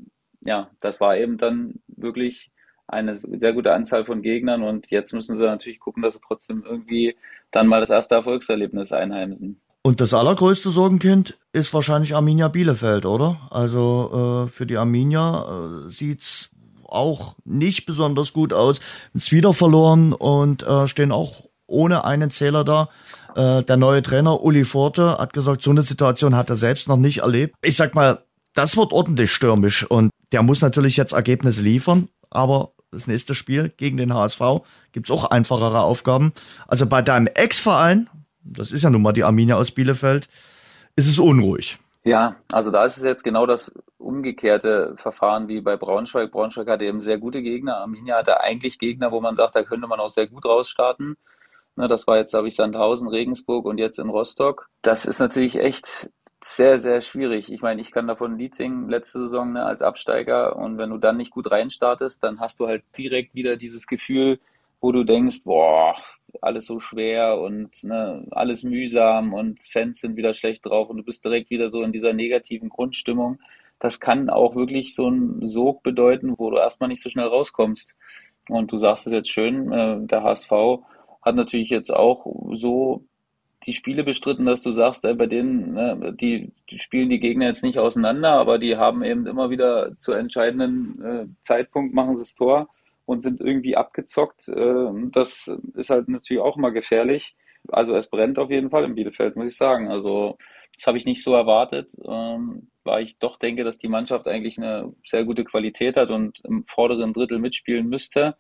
ja, das war eben dann wirklich eine sehr gute Anzahl von Gegnern und jetzt müssen sie natürlich gucken, dass sie trotzdem irgendwie dann mal das erste Erfolgserlebnis einheimsen. Und das allergrößte Sorgenkind ist wahrscheinlich Arminia Bielefeld, oder? Also äh, für die Arminia äh, sieht's auch nicht besonders gut aus. Jetzt wieder verloren und äh, stehen auch ohne einen Zähler da. Äh, der neue Trainer Uli Forte hat gesagt, so eine Situation hat er selbst noch nicht erlebt. Ich sag mal, das wird ordentlich stürmisch und der muss natürlich jetzt Ergebnisse liefern, aber das nächste Spiel gegen den HSV, gibt's auch einfachere Aufgaben. Also bei deinem Ex-Verein, das ist ja nun mal die Arminia aus Bielefeld, ist es unruhig. Ja, also da ist es jetzt genau das umgekehrte Verfahren wie bei Braunschweig. Braunschweig hatte eben sehr gute Gegner. Arminia hatte eigentlich Gegner, wo man sagt, da könnte man auch sehr gut rausstarten. Das war jetzt, glaube ich, Sandhausen, Regensburg und jetzt in Rostock. Das ist natürlich echt sehr, sehr schwierig. Ich meine, ich kann davon ein Lied singen, letzte Saison ne, als Absteiger. Und wenn du dann nicht gut reinstartest, dann hast du halt direkt wieder dieses Gefühl, wo du denkst, boah, alles so schwer und ne, alles mühsam und Fans sind wieder schlecht drauf und du bist direkt wieder so in dieser negativen Grundstimmung. Das kann auch wirklich so ein Sog bedeuten, wo du erstmal nicht so schnell rauskommst. Und du sagst es jetzt schön, äh, der HSV hat natürlich jetzt auch so die Spiele bestritten, dass du sagst, ey, bei denen, ne, die, die, spielen die Gegner jetzt nicht auseinander, aber die haben eben immer wieder zu entscheidenden äh, Zeitpunkt machen sie das Tor und sind irgendwie abgezockt. Äh, das ist halt natürlich auch immer gefährlich. Also es brennt auf jeden Fall in Bielefeld, muss ich sagen. Also das habe ich nicht so erwartet, ähm, weil ich doch denke, dass die Mannschaft eigentlich eine sehr gute Qualität hat und im vorderen Drittel mitspielen müsste.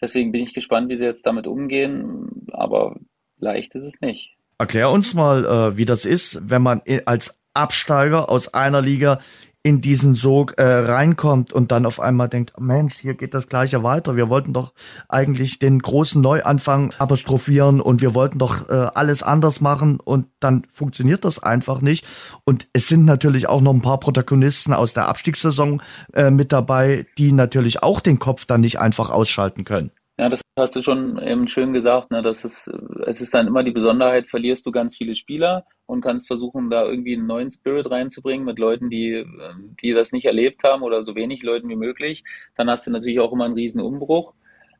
Deswegen bin ich gespannt, wie sie jetzt damit umgehen. Aber leicht ist es nicht. Erklär uns mal, äh, wie das ist, wenn man als Absteiger aus einer Liga in diesen Sog äh, reinkommt und dann auf einmal denkt, Mensch, hier geht das gleiche weiter. Wir wollten doch eigentlich den großen Neuanfang apostrophieren und wir wollten doch äh, alles anders machen und dann funktioniert das einfach nicht. Und es sind natürlich auch noch ein paar Protagonisten aus der Abstiegssaison äh, mit dabei, die natürlich auch den Kopf dann nicht einfach ausschalten können. Ja, das hast du schon eben schön gesagt. Ne? Das ist, es ist dann immer die Besonderheit, verlierst du ganz viele Spieler und kannst versuchen, da irgendwie einen neuen Spirit reinzubringen mit Leuten, die, die das nicht erlebt haben oder so wenig Leuten wie möglich. Dann hast du natürlich auch immer einen riesen Umbruch.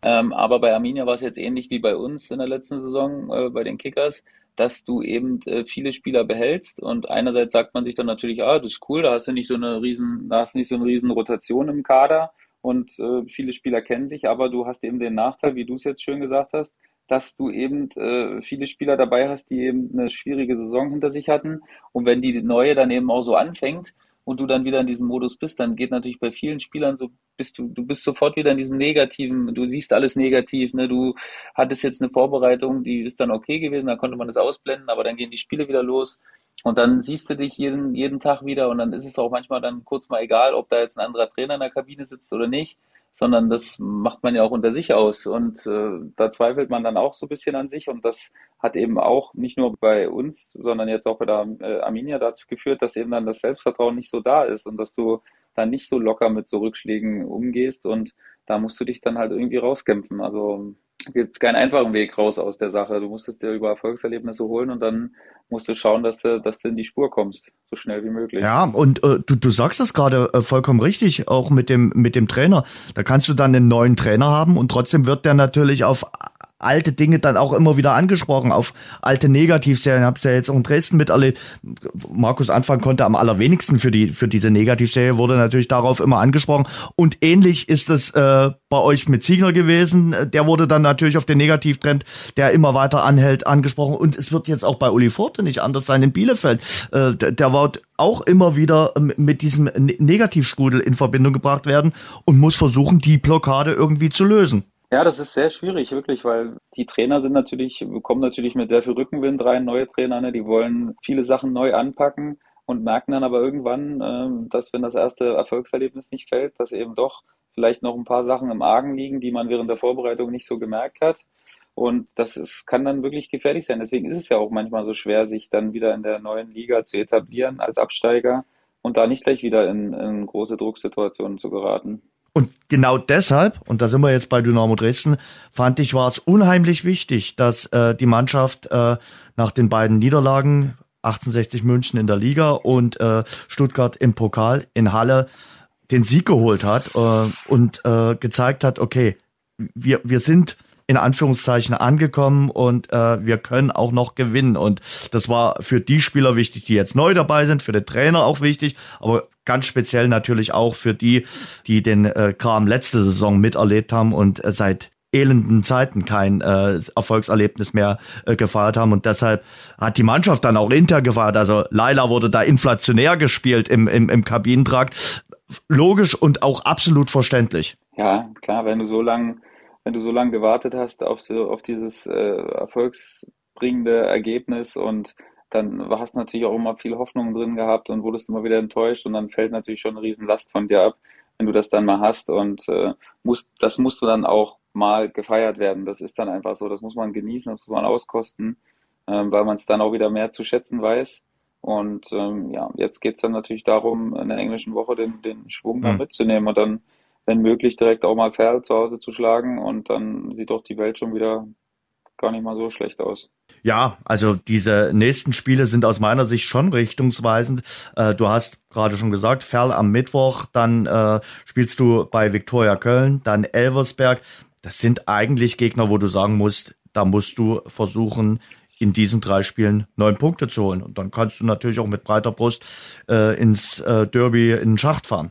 Ähm, aber bei Arminia war es jetzt ähnlich wie bei uns in der letzten Saison äh, bei den Kickers, dass du eben äh, viele Spieler behältst und einerseits sagt man sich dann natürlich, ah, das ist cool, da hast du nicht so eine riesen, da hast du nicht so eine riesen Rotation im Kader und äh, viele Spieler kennen sich, aber du hast eben den Nachteil, wie du es jetzt schön gesagt hast, dass du eben äh, viele Spieler dabei hast, die eben eine schwierige Saison hinter sich hatten. Und wenn die neue dann eben auch so anfängt und du dann wieder in diesem Modus bist, dann geht natürlich bei vielen Spielern so, bist du, du bist sofort wieder in diesem negativen, du siehst alles negativ, ne? Du hattest jetzt eine Vorbereitung, die ist dann okay gewesen, da konnte man das ausblenden, aber dann gehen die Spiele wieder los und dann siehst du dich jeden, jeden Tag wieder und dann ist es auch manchmal dann kurz mal egal, ob da jetzt ein anderer Trainer in der Kabine sitzt oder nicht, sondern das macht man ja auch unter sich aus. Und äh, da zweifelt man dann auch so ein bisschen an sich. Und das hat eben auch nicht nur bei uns, sondern jetzt auch bei der äh, Arminia dazu geführt, dass eben dann das Selbstvertrauen nicht so da ist und dass du dann nicht so locker mit so Rückschlägen umgehst. Und da musst du dich dann halt irgendwie rauskämpfen. Also gibt es keinen einfachen Weg raus aus der Sache. Du musst es dir über Erfolgserlebnisse holen und dann musst du schauen, dass du, dass du in die Spur kommst, so schnell wie möglich. Ja, und äh, du, du sagst das gerade äh, vollkommen richtig, auch mit dem, mit dem Trainer. Da kannst du dann einen neuen Trainer haben und trotzdem wird der natürlich auf alte Dinge dann auch immer wieder angesprochen, auf alte Negativserien. Hab's ja jetzt auch in Dresden miterlebt. Markus Anfang konnte am allerwenigsten für die für diese Negativserie, wurde natürlich darauf immer angesprochen. Und ähnlich ist es äh, bei euch mit Ziegler gewesen. Der wurde dann natürlich auf den Negativtrend, der immer weiter anhält, angesprochen. Und es wird jetzt auch bei Uli Forte nicht anders sein in Bielefeld. Äh, der, wird auch immer wieder mit diesem Negativstrudel in Verbindung gebracht werden und muss versuchen, die Blockade irgendwie zu lösen. Ja, das ist sehr schwierig, wirklich, weil die Trainer sind natürlich, kommen natürlich mit sehr viel Rückenwind rein, neue Trainer, ne, die wollen viele Sachen neu anpacken und merken dann aber irgendwann, äh, dass wenn das erste Erfolgserlebnis nicht fällt, dass eben doch vielleicht noch ein paar Sachen im Argen liegen, die man während der Vorbereitung nicht so gemerkt hat. Und das ist, kann dann wirklich gefährlich sein. Deswegen ist es ja auch manchmal so schwer, sich dann wieder in der neuen Liga zu etablieren als Absteiger und da nicht gleich wieder in, in große Drucksituationen zu geraten. Und genau deshalb, und da sind wir jetzt bei Dynamo Dresden, fand ich, war es unheimlich wichtig, dass äh, die Mannschaft äh, nach den beiden Niederlagen, 1860 München in der Liga und äh, Stuttgart im Pokal in Halle, den Sieg geholt hat äh, und äh, gezeigt hat, okay, wir, wir sind in Anführungszeichen angekommen und äh, wir können auch noch gewinnen. Und das war für die Spieler wichtig, die jetzt neu dabei sind, für den Trainer auch wichtig, aber ganz speziell natürlich auch für die, die den äh, Kram letzte Saison miterlebt haben und äh, seit elenden Zeiten kein äh, Erfolgserlebnis mehr äh, gefeiert haben und deshalb hat die Mannschaft dann auch Inter gefeiert. Also Laila wurde da inflationär gespielt im, im, im Kabinentrakt. Logisch und auch absolut verständlich. Ja, klar, wenn du so lange wenn du so lange gewartet hast auf, so, auf dieses äh, erfolgsbringende Ergebnis und dann hast du natürlich auch immer viel Hoffnung drin gehabt und wurdest immer wieder enttäuscht und dann fällt natürlich schon eine Riesenlast von dir ab, wenn du das dann mal hast und äh, musst, das musst du dann auch mal gefeiert werden. Das ist dann einfach so, das muss man genießen, das muss man auskosten, äh, weil man es dann auch wieder mehr zu schätzen weiß. Und ähm, ja, jetzt geht's dann natürlich darum, in der englischen Woche den, den Schwung mhm. da mitzunehmen und dann wenn möglich, direkt auch mal Ferl zu Hause zu schlagen und dann sieht doch die Welt schon wieder gar nicht mal so schlecht aus. Ja, also diese nächsten Spiele sind aus meiner Sicht schon richtungsweisend. Äh, du hast gerade schon gesagt, Ferl am Mittwoch, dann äh, spielst du bei Viktoria Köln, dann Elversberg. Das sind eigentlich Gegner, wo du sagen musst, da musst du versuchen, in diesen drei Spielen neun Punkte zu holen. Und dann kannst du natürlich auch mit breiter Brust äh, ins äh, Derby in den Schacht fahren.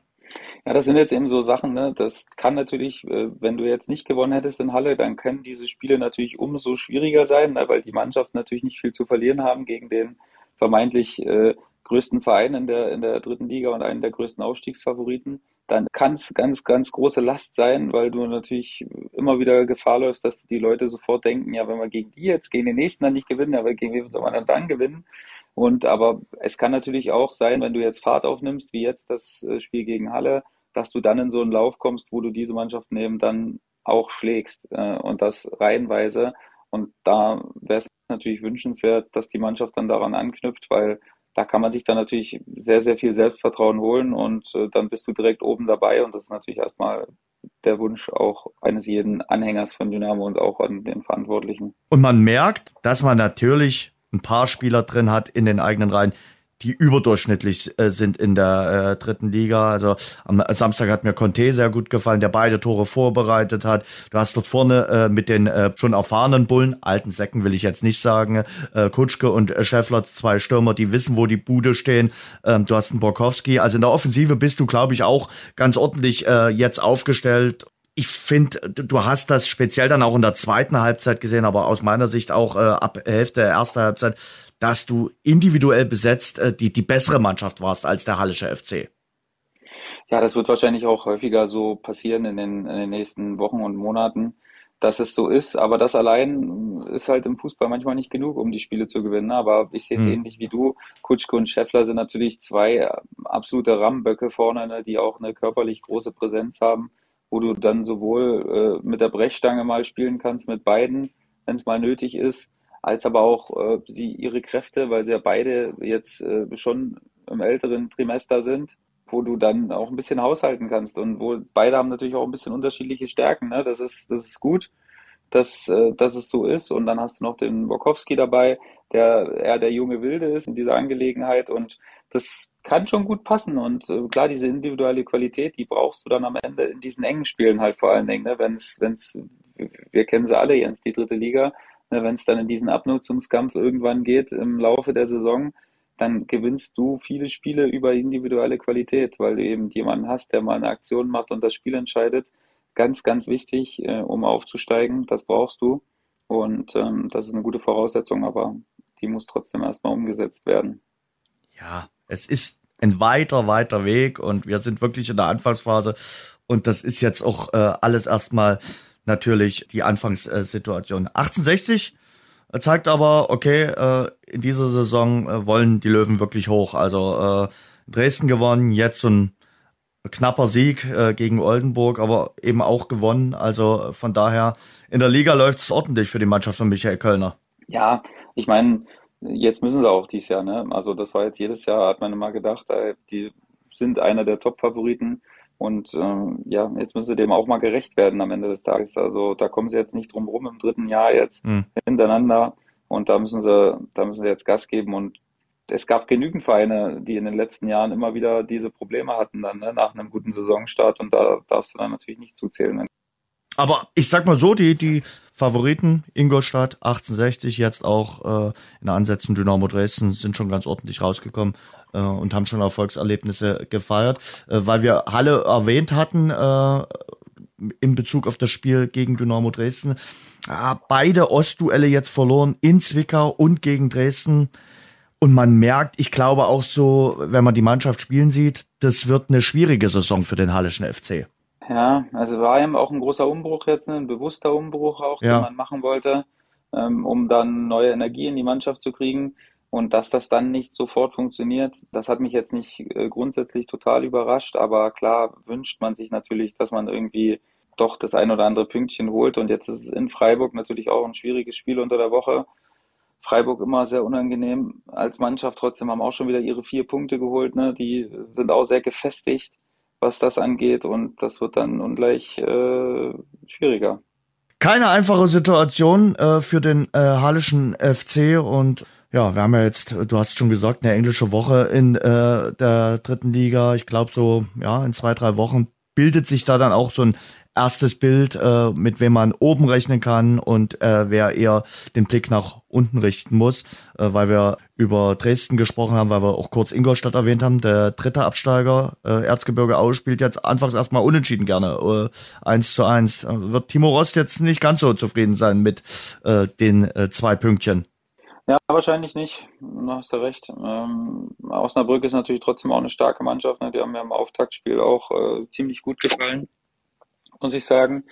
Ja, das sind jetzt eben so Sachen, ne? Das kann natürlich, äh, wenn du jetzt nicht gewonnen hättest in Halle, dann können diese Spiele natürlich umso schwieriger sein, ne? weil die Mannschaften natürlich nicht viel zu verlieren haben gegen den vermeintlich äh, größten Verein in der, in der dritten Liga und einen der größten Aufstiegsfavoriten, dann kann es ganz, ganz große Last sein, weil du natürlich immer wieder Gefahr läufst, dass die Leute sofort denken, ja, wenn wir gegen die jetzt, gegen den nächsten dann nicht gewinnen, aber gegen wen soll man dann gewinnen? Und aber es kann natürlich auch sein, wenn du jetzt Fahrt aufnimmst, wie jetzt das äh, Spiel gegen Halle, dass du dann in so einen Lauf kommst, wo du diese Mannschaften eben dann auch schlägst äh, und das reihenweise. Und da wäre es natürlich wünschenswert, dass die Mannschaft dann daran anknüpft, weil da kann man sich dann natürlich sehr, sehr viel Selbstvertrauen holen und äh, dann bist du direkt oben dabei und das ist natürlich erstmal der Wunsch auch eines jeden Anhängers von Dynamo und auch an den Verantwortlichen. Und man merkt, dass man natürlich ein paar Spieler drin hat in den eigenen Reihen, die überdurchschnittlich äh, sind in der äh, dritten Liga. Also am Samstag hat mir Conte sehr gut gefallen, der beide Tore vorbereitet hat. Du hast dort vorne äh, mit den äh, schon erfahrenen Bullen, alten Säcken will ich jetzt nicht sagen, äh, Kutschke und äh, Scheffler, zwei Stürmer, die wissen, wo die Bude stehen. Ähm, du hast einen Borkowski. Also in der Offensive bist du, glaube ich, auch ganz ordentlich äh, jetzt aufgestellt ich finde, du hast das speziell dann auch in der zweiten Halbzeit gesehen, aber aus meiner Sicht auch äh, ab Hälfte der ersten Halbzeit, dass du individuell besetzt äh, die, die bessere Mannschaft warst als der Hallische FC. Ja, das wird wahrscheinlich auch häufiger so passieren in den, in den nächsten Wochen und Monaten, dass es so ist. Aber das allein ist halt im Fußball manchmal nicht genug, um die Spiele zu gewinnen. Aber ich sehe es hm. ähnlich wie du. Kutschke und Scheffler sind natürlich zwei absolute Rammböcke vorne, ne, die auch eine körperlich große Präsenz haben, wo du dann sowohl äh, mit der Brechstange mal spielen kannst, mit beiden, wenn es mal nötig ist als aber auch äh, sie ihre Kräfte, weil sie ja beide jetzt äh, schon im älteren Trimester sind, wo du dann auch ein bisschen haushalten kannst und wo beide haben natürlich auch ein bisschen unterschiedliche Stärken. Ne? Das ist das ist gut. dass, äh, dass es so ist. Und dann hast du noch den Borkowski dabei, der eher der junge Wilde ist in dieser Angelegenheit. Und das kann schon gut passen. Und äh, klar, diese individuelle Qualität, die brauchst du dann am Ende in diesen engen Spielen halt vor allen Dingen. Ne? Wenn es, wir kennen sie alle, Jens, die dritte Liga? Wenn es dann in diesen Abnutzungskampf irgendwann geht im Laufe der Saison, dann gewinnst du viele Spiele über individuelle Qualität, weil du eben jemanden hast, der mal eine Aktion macht und das Spiel entscheidet. Ganz, ganz wichtig, äh, um aufzusteigen. Das brauchst du. Und ähm, das ist eine gute Voraussetzung, aber die muss trotzdem erstmal umgesetzt werden. Ja, es ist ein weiter, weiter Weg und wir sind wirklich in der Anfangsphase und das ist jetzt auch äh, alles erstmal natürlich die Anfangssituation. 1860 zeigt aber, okay, äh, in dieser Saison äh, wollen die Löwen wirklich hoch. Also äh, Dresden gewonnen, jetzt so ein knapper Sieg äh, gegen Oldenburg, aber eben auch gewonnen. Also von daher, in der Liga läuft es ordentlich für die Mannschaft von Michael Kölner. Ja, ich meine, jetzt müssen sie auch dieses Jahr, ne? Also das war jetzt jedes Jahr, hat man immer gedacht, äh, die sind einer der Top-Favoriten. Und ähm, ja, jetzt müssen sie dem auch mal gerecht werden am Ende des Tages. Also da kommen sie jetzt nicht drum rum im dritten Jahr jetzt mhm. hintereinander. Und da müssen sie, da müssen sie jetzt Gas geben. Und es gab genügend Vereine, die in den letzten Jahren immer wieder diese Probleme hatten dann ne, nach einem guten Saisonstart. Und da darfst du dann natürlich nicht zuzählen. Aber ich sag mal so, die, die Favoriten, Ingolstadt 1860, jetzt auch äh, in Ansätzen Dynamo Dresden, sind schon ganz ordentlich rausgekommen äh, und haben schon Erfolgserlebnisse gefeiert. Äh, weil wir Halle erwähnt hatten äh, in Bezug auf das Spiel gegen Dynamo Dresden. Äh, beide Ostduelle jetzt verloren in Zwickau und gegen Dresden. Und man merkt, ich glaube auch so, wenn man die Mannschaft spielen sieht, das wird eine schwierige Saison für den Hallischen FC. Ja, also war eben auch ein großer Umbruch jetzt, ne? ein bewusster Umbruch auch, ja. den man machen wollte, ähm, um dann neue Energie in die Mannschaft zu kriegen. Und dass das dann nicht sofort funktioniert, das hat mich jetzt nicht äh, grundsätzlich total überrascht, aber klar wünscht man sich natürlich, dass man irgendwie doch das ein oder andere Pünktchen holt. Und jetzt ist es in Freiburg natürlich auch ein schwieriges Spiel unter der Woche. Freiburg immer sehr unangenehm als Mannschaft, trotzdem haben auch schon wieder ihre vier Punkte geholt. Ne? Die sind auch sehr gefestigt was das angeht und das wird dann ungleich äh, schwieriger. Keine einfache Situation äh, für den äh, Hallischen FC und ja, wir haben ja jetzt, du hast schon gesagt, eine englische Woche in äh, der dritten Liga. Ich glaube so, ja, in zwei, drei Wochen bildet sich da dann auch so ein erstes Bild, äh, mit wem man oben rechnen kann und äh, wer eher den Blick nach unten richten muss, äh, weil wir über Dresden gesprochen haben, weil wir auch kurz Ingolstadt erwähnt haben. Der dritte Absteiger, äh, Erzgebirge Aue, spielt jetzt anfangs erstmal unentschieden gerne, äh, 1 zu 1. Äh, wird Timo Rost jetzt nicht ganz so zufrieden sein mit äh, den äh, zwei Pünktchen? Ja, wahrscheinlich nicht. Da hast du recht. Ähm, Osnabrück ist natürlich trotzdem auch eine starke Mannschaft. Ne? Die haben mir im Auftaktspiel auch äh, ziemlich gut gefallen muss ich sagen.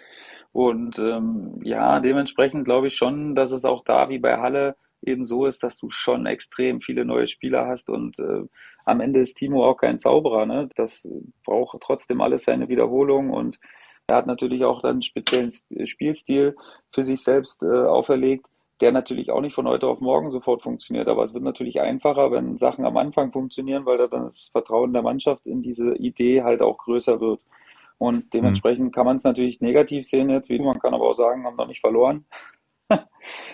Und ähm, ja, dementsprechend glaube ich schon, dass es auch da wie bei Halle eben so ist, dass du schon extrem viele neue Spieler hast und äh, am Ende ist Timo auch kein Zauberer. Ne? Das braucht trotzdem alles seine Wiederholung und er hat natürlich auch dann einen speziellen Spielstil für sich selbst äh, auferlegt, der natürlich auch nicht von heute auf morgen sofort funktioniert. Aber es wird natürlich einfacher, wenn Sachen am Anfang funktionieren, weil da dann das Vertrauen der Mannschaft in diese Idee halt auch größer wird. Und dementsprechend mhm. kann man es natürlich negativ sehen jetzt, wie man kann aber auch sagen, haben noch nicht verloren.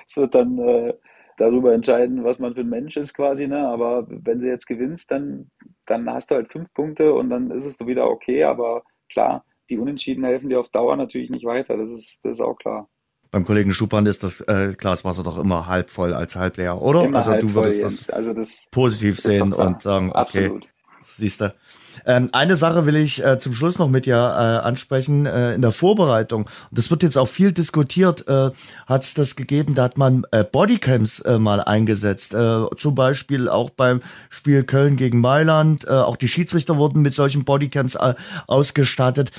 Es wird dann äh, darüber entscheiden, was man für ein Mensch ist quasi, ne? Aber wenn du jetzt gewinnst, dann, dann hast du halt fünf Punkte und dann ist es so wieder okay, aber klar, die Unentschieden helfen dir auf Dauer natürlich nicht weiter, das ist, das ist auch klar. Beim Kollegen Schuppan ist das äh, Glaswasser doch immer halb voll als halb leer, oder? Immer also du würdest das, also das positiv sehen und sagen, okay, Absolut. siehst du. Ähm, eine Sache will ich äh, zum Schluss noch mit dir äh, ansprechen. Äh, in der Vorbereitung, und das wird jetzt auch viel diskutiert, äh, hat es das gegeben, da hat man äh, Bodycams äh, mal eingesetzt. Äh, zum Beispiel auch beim Spiel Köln gegen Mailand. Äh, auch die Schiedsrichter wurden mit solchen Bodycams äh, ausgestattet.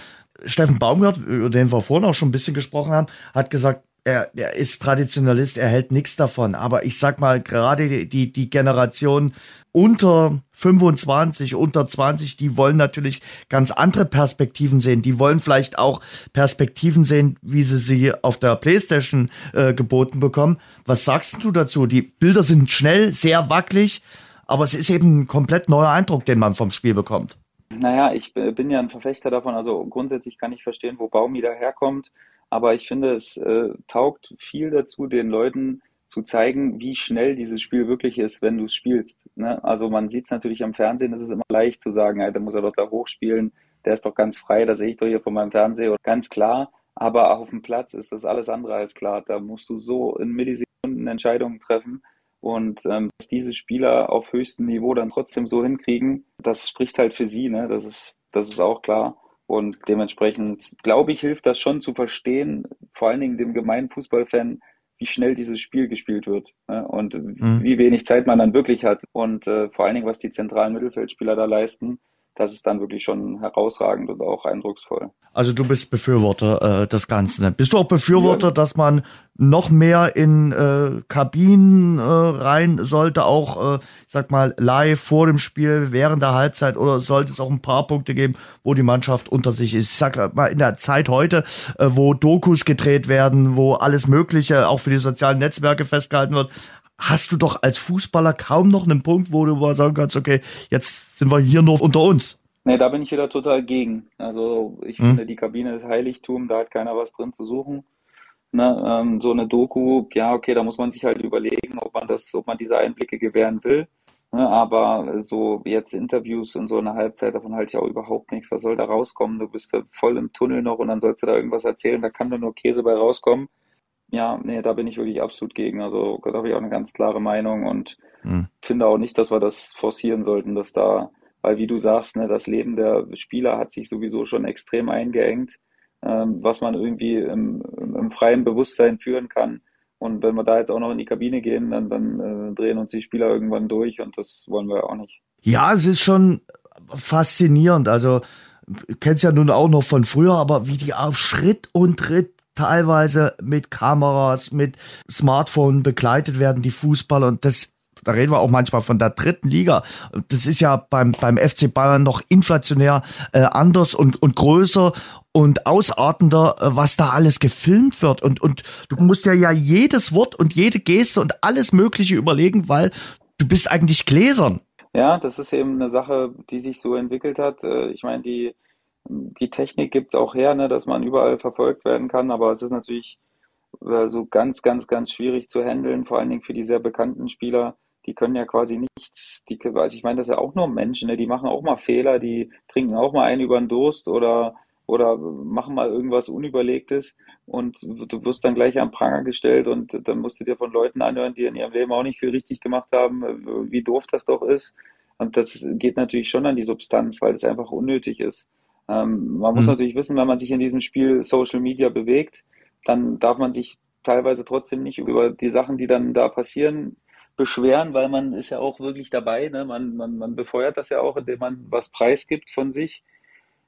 Steffen Baumgart, über den wir vorhin auch schon ein bisschen gesprochen haben, hat gesagt, er, er ist Traditionalist, er hält nichts davon. Aber ich sag mal, gerade die, die, die Generation unter 25, unter 20, die wollen natürlich ganz andere Perspektiven sehen. Die wollen vielleicht auch Perspektiven sehen, wie sie sie auf der Playstation äh, geboten bekommen. Was sagst du dazu? Die Bilder sind schnell, sehr wackelig, aber es ist eben ein komplett neuer Eindruck, den man vom Spiel bekommt. Naja, ich bin ja ein Verfechter davon. Also grundsätzlich kann ich verstehen, wo Baumi daherkommt. Aber ich finde, es äh, taugt viel dazu, den Leuten zu zeigen, wie schnell dieses Spiel wirklich ist, wenn du es spielst. Ne? Also man sieht es natürlich am Fernsehen, es ist immer leicht zu sagen, da muss er doch da hochspielen, der ist doch ganz frei, da sehe ich doch hier von meinem Fernseher ganz klar. Aber auf dem Platz ist das alles andere als klar. Da musst du so in Millisekunden Entscheidungen treffen. Und ähm, dass diese Spieler auf höchstem Niveau dann trotzdem so hinkriegen, das spricht halt für sie, ne? Das ist, das ist auch klar. Und dementsprechend, glaube ich, hilft das schon zu verstehen, vor allen Dingen dem gemeinen Fußballfan, wie schnell dieses Spiel gespielt wird ne? und mhm. wie wenig Zeit man dann wirklich hat. Und äh, vor allen Dingen, was die zentralen Mittelfeldspieler da leisten, das ist dann wirklich schon herausragend und auch eindrucksvoll. Also du bist Befürworter äh, des Ganzen. Bist du auch Befürworter, ja. dass man noch mehr in äh, Kabinen äh, rein sollte, auch, äh, ich sag mal, live vor dem Spiel, während der Halbzeit oder sollte es auch ein paar Punkte geben, wo die Mannschaft unter sich ist? Ich sag mal, in der Zeit heute, äh, wo Dokus gedreht werden, wo alles Mögliche auch für die sozialen Netzwerke festgehalten wird, hast du doch als Fußballer kaum noch einen Punkt, wo du mal sagen kannst, okay, jetzt sind wir hier nur unter uns. Nee, da bin ich wieder total gegen. Also ich hm. finde, die Kabine ist Heiligtum, da hat keiner was drin zu suchen. Ne, ähm, so eine Doku, ja, okay, da muss man sich halt überlegen, ob man das, ob man diese Einblicke gewähren will. Ne, aber so jetzt Interviews und so eine Halbzeit, davon halte ich auch überhaupt nichts. Was soll da rauskommen? Du bist da voll im Tunnel noch und dann sollst du da irgendwas erzählen, da kann doch nur Käse bei rauskommen. Ja, nee, da bin ich wirklich absolut gegen. Also da habe ich auch eine ganz klare Meinung und hm. finde auch nicht, dass wir das forcieren sollten, dass da, weil wie du sagst, ne, das Leben der Spieler hat sich sowieso schon extrem eingeengt, ähm, was man irgendwie im, im, im, freien Bewusstsein führen kann. Und wenn wir da jetzt auch noch in die Kabine gehen, dann, dann äh, drehen uns die Spieler irgendwann durch und das wollen wir auch nicht. Ja, es ist schon faszinierend. Also kennst ja nun auch noch von früher, aber wie die auf Schritt und Tritt teilweise mit Kameras, mit Smartphone begleitet werden, die Fußballer. Und das da reden wir auch manchmal von der dritten Liga. Das ist ja beim, beim FC Bayern noch inflationär äh, anders und, und größer und ausartender, äh, was da alles gefilmt wird. Und, und du musst ja ja jedes Wort und jede Geste und alles Mögliche überlegen, weil du bist eigentlich gläsern. Ja, das ist eben eine Sache, die sich so entwickelt hat. Äh, ich meine, die die Technik gibt es auch her, ne, dass man überall verfolgt werden kann, aber es ist natürlich äh, so ganz, ganz, ganz schwierig zu handeln, vor allen Dingen für die sehr bekannten Spieler. Die können ja quasi nichts, die, also ich meine, das ist ja auch nur Menschen, ne, die machen auch mal Fehler, die trinken auch mal einen über den Durst oder, oder machen mal irgendwas Unüberlegtes und du wirst dann gleich am Pranger gestellt und dann musst du dir von Leuten anhören, die in ihrem Leben auch nicht viel richtig gemacht haben, wie doof das doch ist. Und das geht natürlich schon an die Substanz, weil es einfach unnötig ist. Ähm, man muss mhm. natürlich wissen, wenn man sich in diesem Spiel Social Media bewegt, dann darf man sich teilweise trotzdem nicht über die Sachen, die dann da passieren, beschweren, weil man ist ja auch wirklich dabei. Ne? Man, man, man befeuert das ja auch, indem man was preisgibt von sich.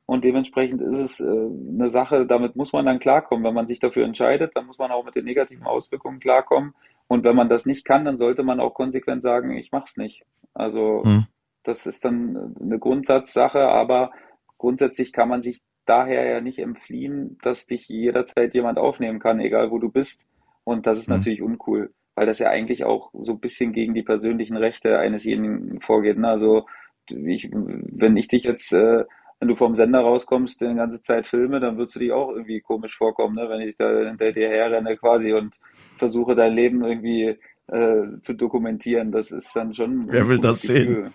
Und dementsprechend ist es äh, eine Sache, damit muss man dann klarkommen. Wenn man sich dafür entscheidet, dann muss man auch mit den negativen Auswirkungen klarkommen. Und wenn man das nicht kann, dann sollte man auch konsequent sagen, ich mach's nicht. Also mhm. das ist dann eine Grundsatzsache, aber grundsätzlich kann man sich daher ja nicht entfliehen, dass dich jederzeit jemand aufnehmen kann, egal wo du bist. Und das ist mhm. natürlich uncool, weil das ja eigentlich auch so ein bisschen gegen die persönlichen Rechte eines jeden vorgeht. Ne? Also ich, wenn ich dich jetzt, äh, wenn du vom Sender rauskommst, die ganze Zeit filme, dann würdest du dich auch irgendwie komisch vorkommen, ne? wenn ich da hinter dir herrenne quasi und versuche dein Leben irgendwie äh, zu dokumentieren. Das ist dann schon. Wer will das Gefühl. sehen?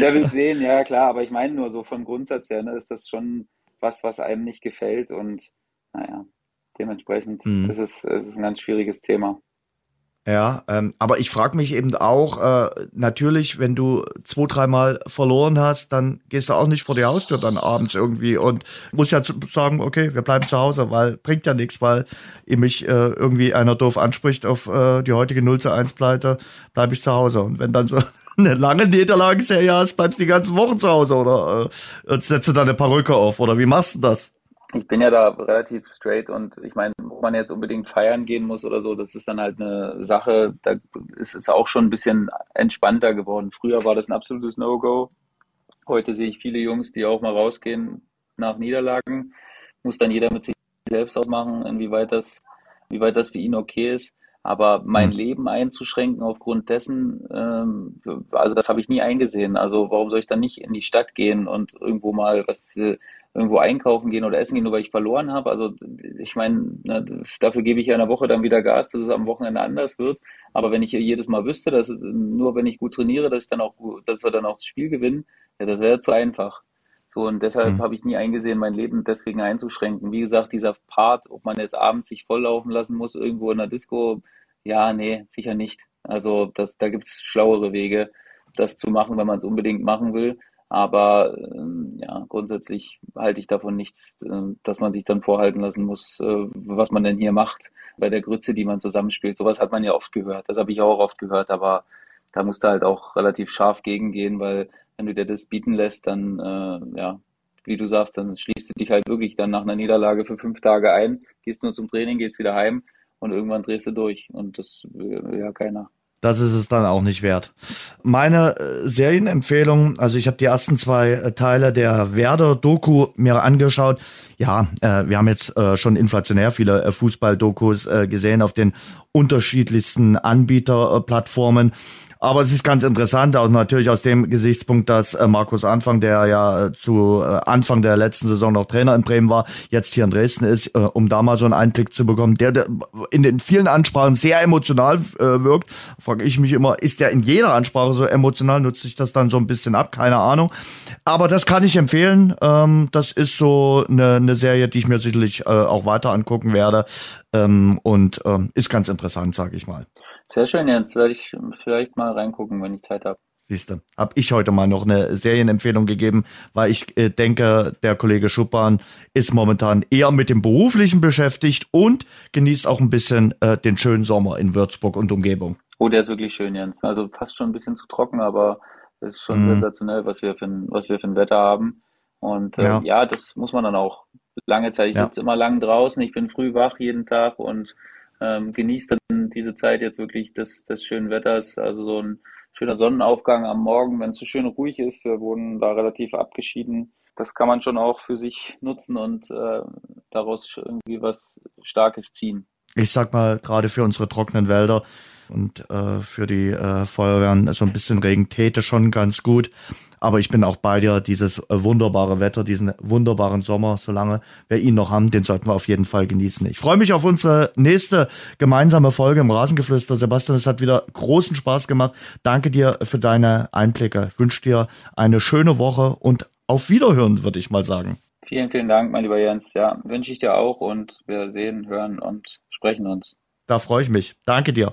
Der will sehen, ja klar, aber ich meine nur so vom Grundsatz her, ne, ist das schon was, was einem nicht gefällt und naja, dementsprechend mhm. ist es, es ist ein ganz schwieriges Thema. Ja, ähm, aber ich frage mich eben auch, äh, natürlich, wenn du zwei, dreimal verloren hast, dann gehst du auch nicht vor die Haustür dann abends irgendwie und musst ja sagen, okay, wir bleiben zu Hause, weil bringt ja nichts, weil mich äh, irgendwie einer doof anspricht auf äh, die heutige 0 zu 1 Pleite, bleibe ich zu Hause. Und wenn dann so eine lange Niederlagenserie hast, bleibst die ganzen Wochen zu Hause oder äh, setzt du da eine Perücke auf oder wie machst du das? Ich bin ja da relativ straight und ich meine, ob man jetzt unbedingt feiern gehen muss oder so, das ist dann halt eine Sache, da ist es auch schon ein bisschen entspannter geworden. Früher war das ein absolutes No-Go. Heute sehe ich viele Jungs, die auch mal rausgehen nach Niederlagen. Muss dann jeder mit sich selbst ausmachen, inwieweit das, inwieweit das für ihn okay ist. Aber mein mhm. Leben einzuschränken aufgrund dessen, ähm, also das habe ich nie eingesehen. Also warum soll ich dann nicht in die Stadt gehen und irgendwo mal was, irgendwo einkaufen gehen oder essen gehen, nur weil ich verloren habe. Also ich meine, ne, dafür gebe ich ja in der Woche dann wieder Gas, dass es am Wochenende anders wird. Aber wenn ich jedes Mal wüsste, dass nur wenn ich gut trainiere, dass ich dann auch, dass wir dann auch das Spiel gewinnen, ja, das wäre zu einfach. So, und deshalb mhm. habe ich nie eingesehen, mein Leben deswegen einzuschränken. Wie gesagt, dieser Part, ob man jetzt abends sich volllaufen lassen muss, irgendwo in der Disco, ja, nee, sicher nicht. Also das, da gibt's schlauere Wege, das zu machen, wenn man es unbedingt machen will. Aber ähm, ja, grundsätzlich halte ich davon nichts, äh, dass man sich dann vorhalten lassen muss, äh, was man denn hier macht bei der Grütze, die man zusammenspielt. Sowas hat man ja oft gehört. Das habe ich auch oft gehört, aber da musst du halt auch relativ scharf gegengehen, weil wenn du dir das bieten lässt, dann, äh, ja, wie du sagst, dann schließt du dich halt wirklich dann nach einer Niederlage für fünf Tage ein, gehst nur zum Training, gehst wieder heim und irgendwann drehst du durch. Und das will ja keiner das ist es dann auch nicht wert. Meine äh, Serienempfehlung, also ich habe die ersten zwei äh, Teile der Werder-Doku mir angeschaut. Ja, äh, wir haben jetzt äh, schon inflationär viele äh, Fußball-Dokus äh, gesehen auf den unterschiedlichsten Anbieterplattformen. Aber es ist ganz interessant, auch natürlich aus dem Gesichtspunkt, dass äh, Markus Anfang, der ja äh, zu äh, Anfang der letzten Saison noch Trainer in Bremen war, jetzt hier in Dresden ist, um da mal so einen Einblick zu bekommen, der, in den vielen Ansprachen sehr emotional wirkt. Frage ich mich immer, ist der in jeder Ansprache so emotional? Nutze ich das dann so ein bisschen ab? Keine Ahnung. Aber das kann ich empfehlen. Ähm, das ist so eine, eine Serie, die ich mir sicherlich auch weiter angucken werde. Ähm, und ähm, ist ganz interessant, sage ich mal. Sehr schön, Jens. Werde ich vielleicht mal reingucken, wenn ich Zeit habe. Siehst du, habe ich heute mal noch eine Serienempfehlung gegeben, weil ich äh, denke, der Kollege Schuppan ist momentan eher mit dem Beruflichen beschäftigt und genießt auch ein bisschen äh, den schönen Sommer in Würzburg und Umgebung. Oh, der ist wirklich schön, Jens. Also fast schon ein bisschen zu trocken, aber es ist schon mhm. sensationell, was wir für ein, was wir für ein Wetter haben. Und äh, ja. ja. das muss man dann auch lange Zeit. Ich ja. sitze immer lang draußen, ich bin früh wach jeden Tag und ähm, genießt dann diese Zeit jetzt wirklich des, des schönen Wetters. Also so ein schöner Sonnenaufgang am Morgen, wenn es so schön ruhig ist. Wir wurden da relativ abgeschieden. Das kann man schon auch für sich nutzen und äh, daraus irgendwie was Starkes ziehen. Ich sag mal, gerade für unsere trockenen Wälder und äh, für die äh, Feuerwehren so ein bisschen Regen täte schon ganz gut. Aber ich bin auch bei dir, dieses äh, wunderbare Wetter, diesen wunderbaren Sommer, solange wir ihn noch haben, den sollten wir auf jeden Fall genießen. Ich freue mich auf unsere nächste gemeinsame Folge im Rasengeflüster. Sebastian, es hat wieder großen Spaß gemacht. Danke dir für deine Einblicke. Ich wünsche dir eine schöne Woche und auf Wiederhören, würde ich mal sagen. Vielen, vielen Dank, mein lieber Jens. Ja, wünsche ich dir auch und wir sehen, hören und sprechen uns. Da freue ich mich. Danke dir.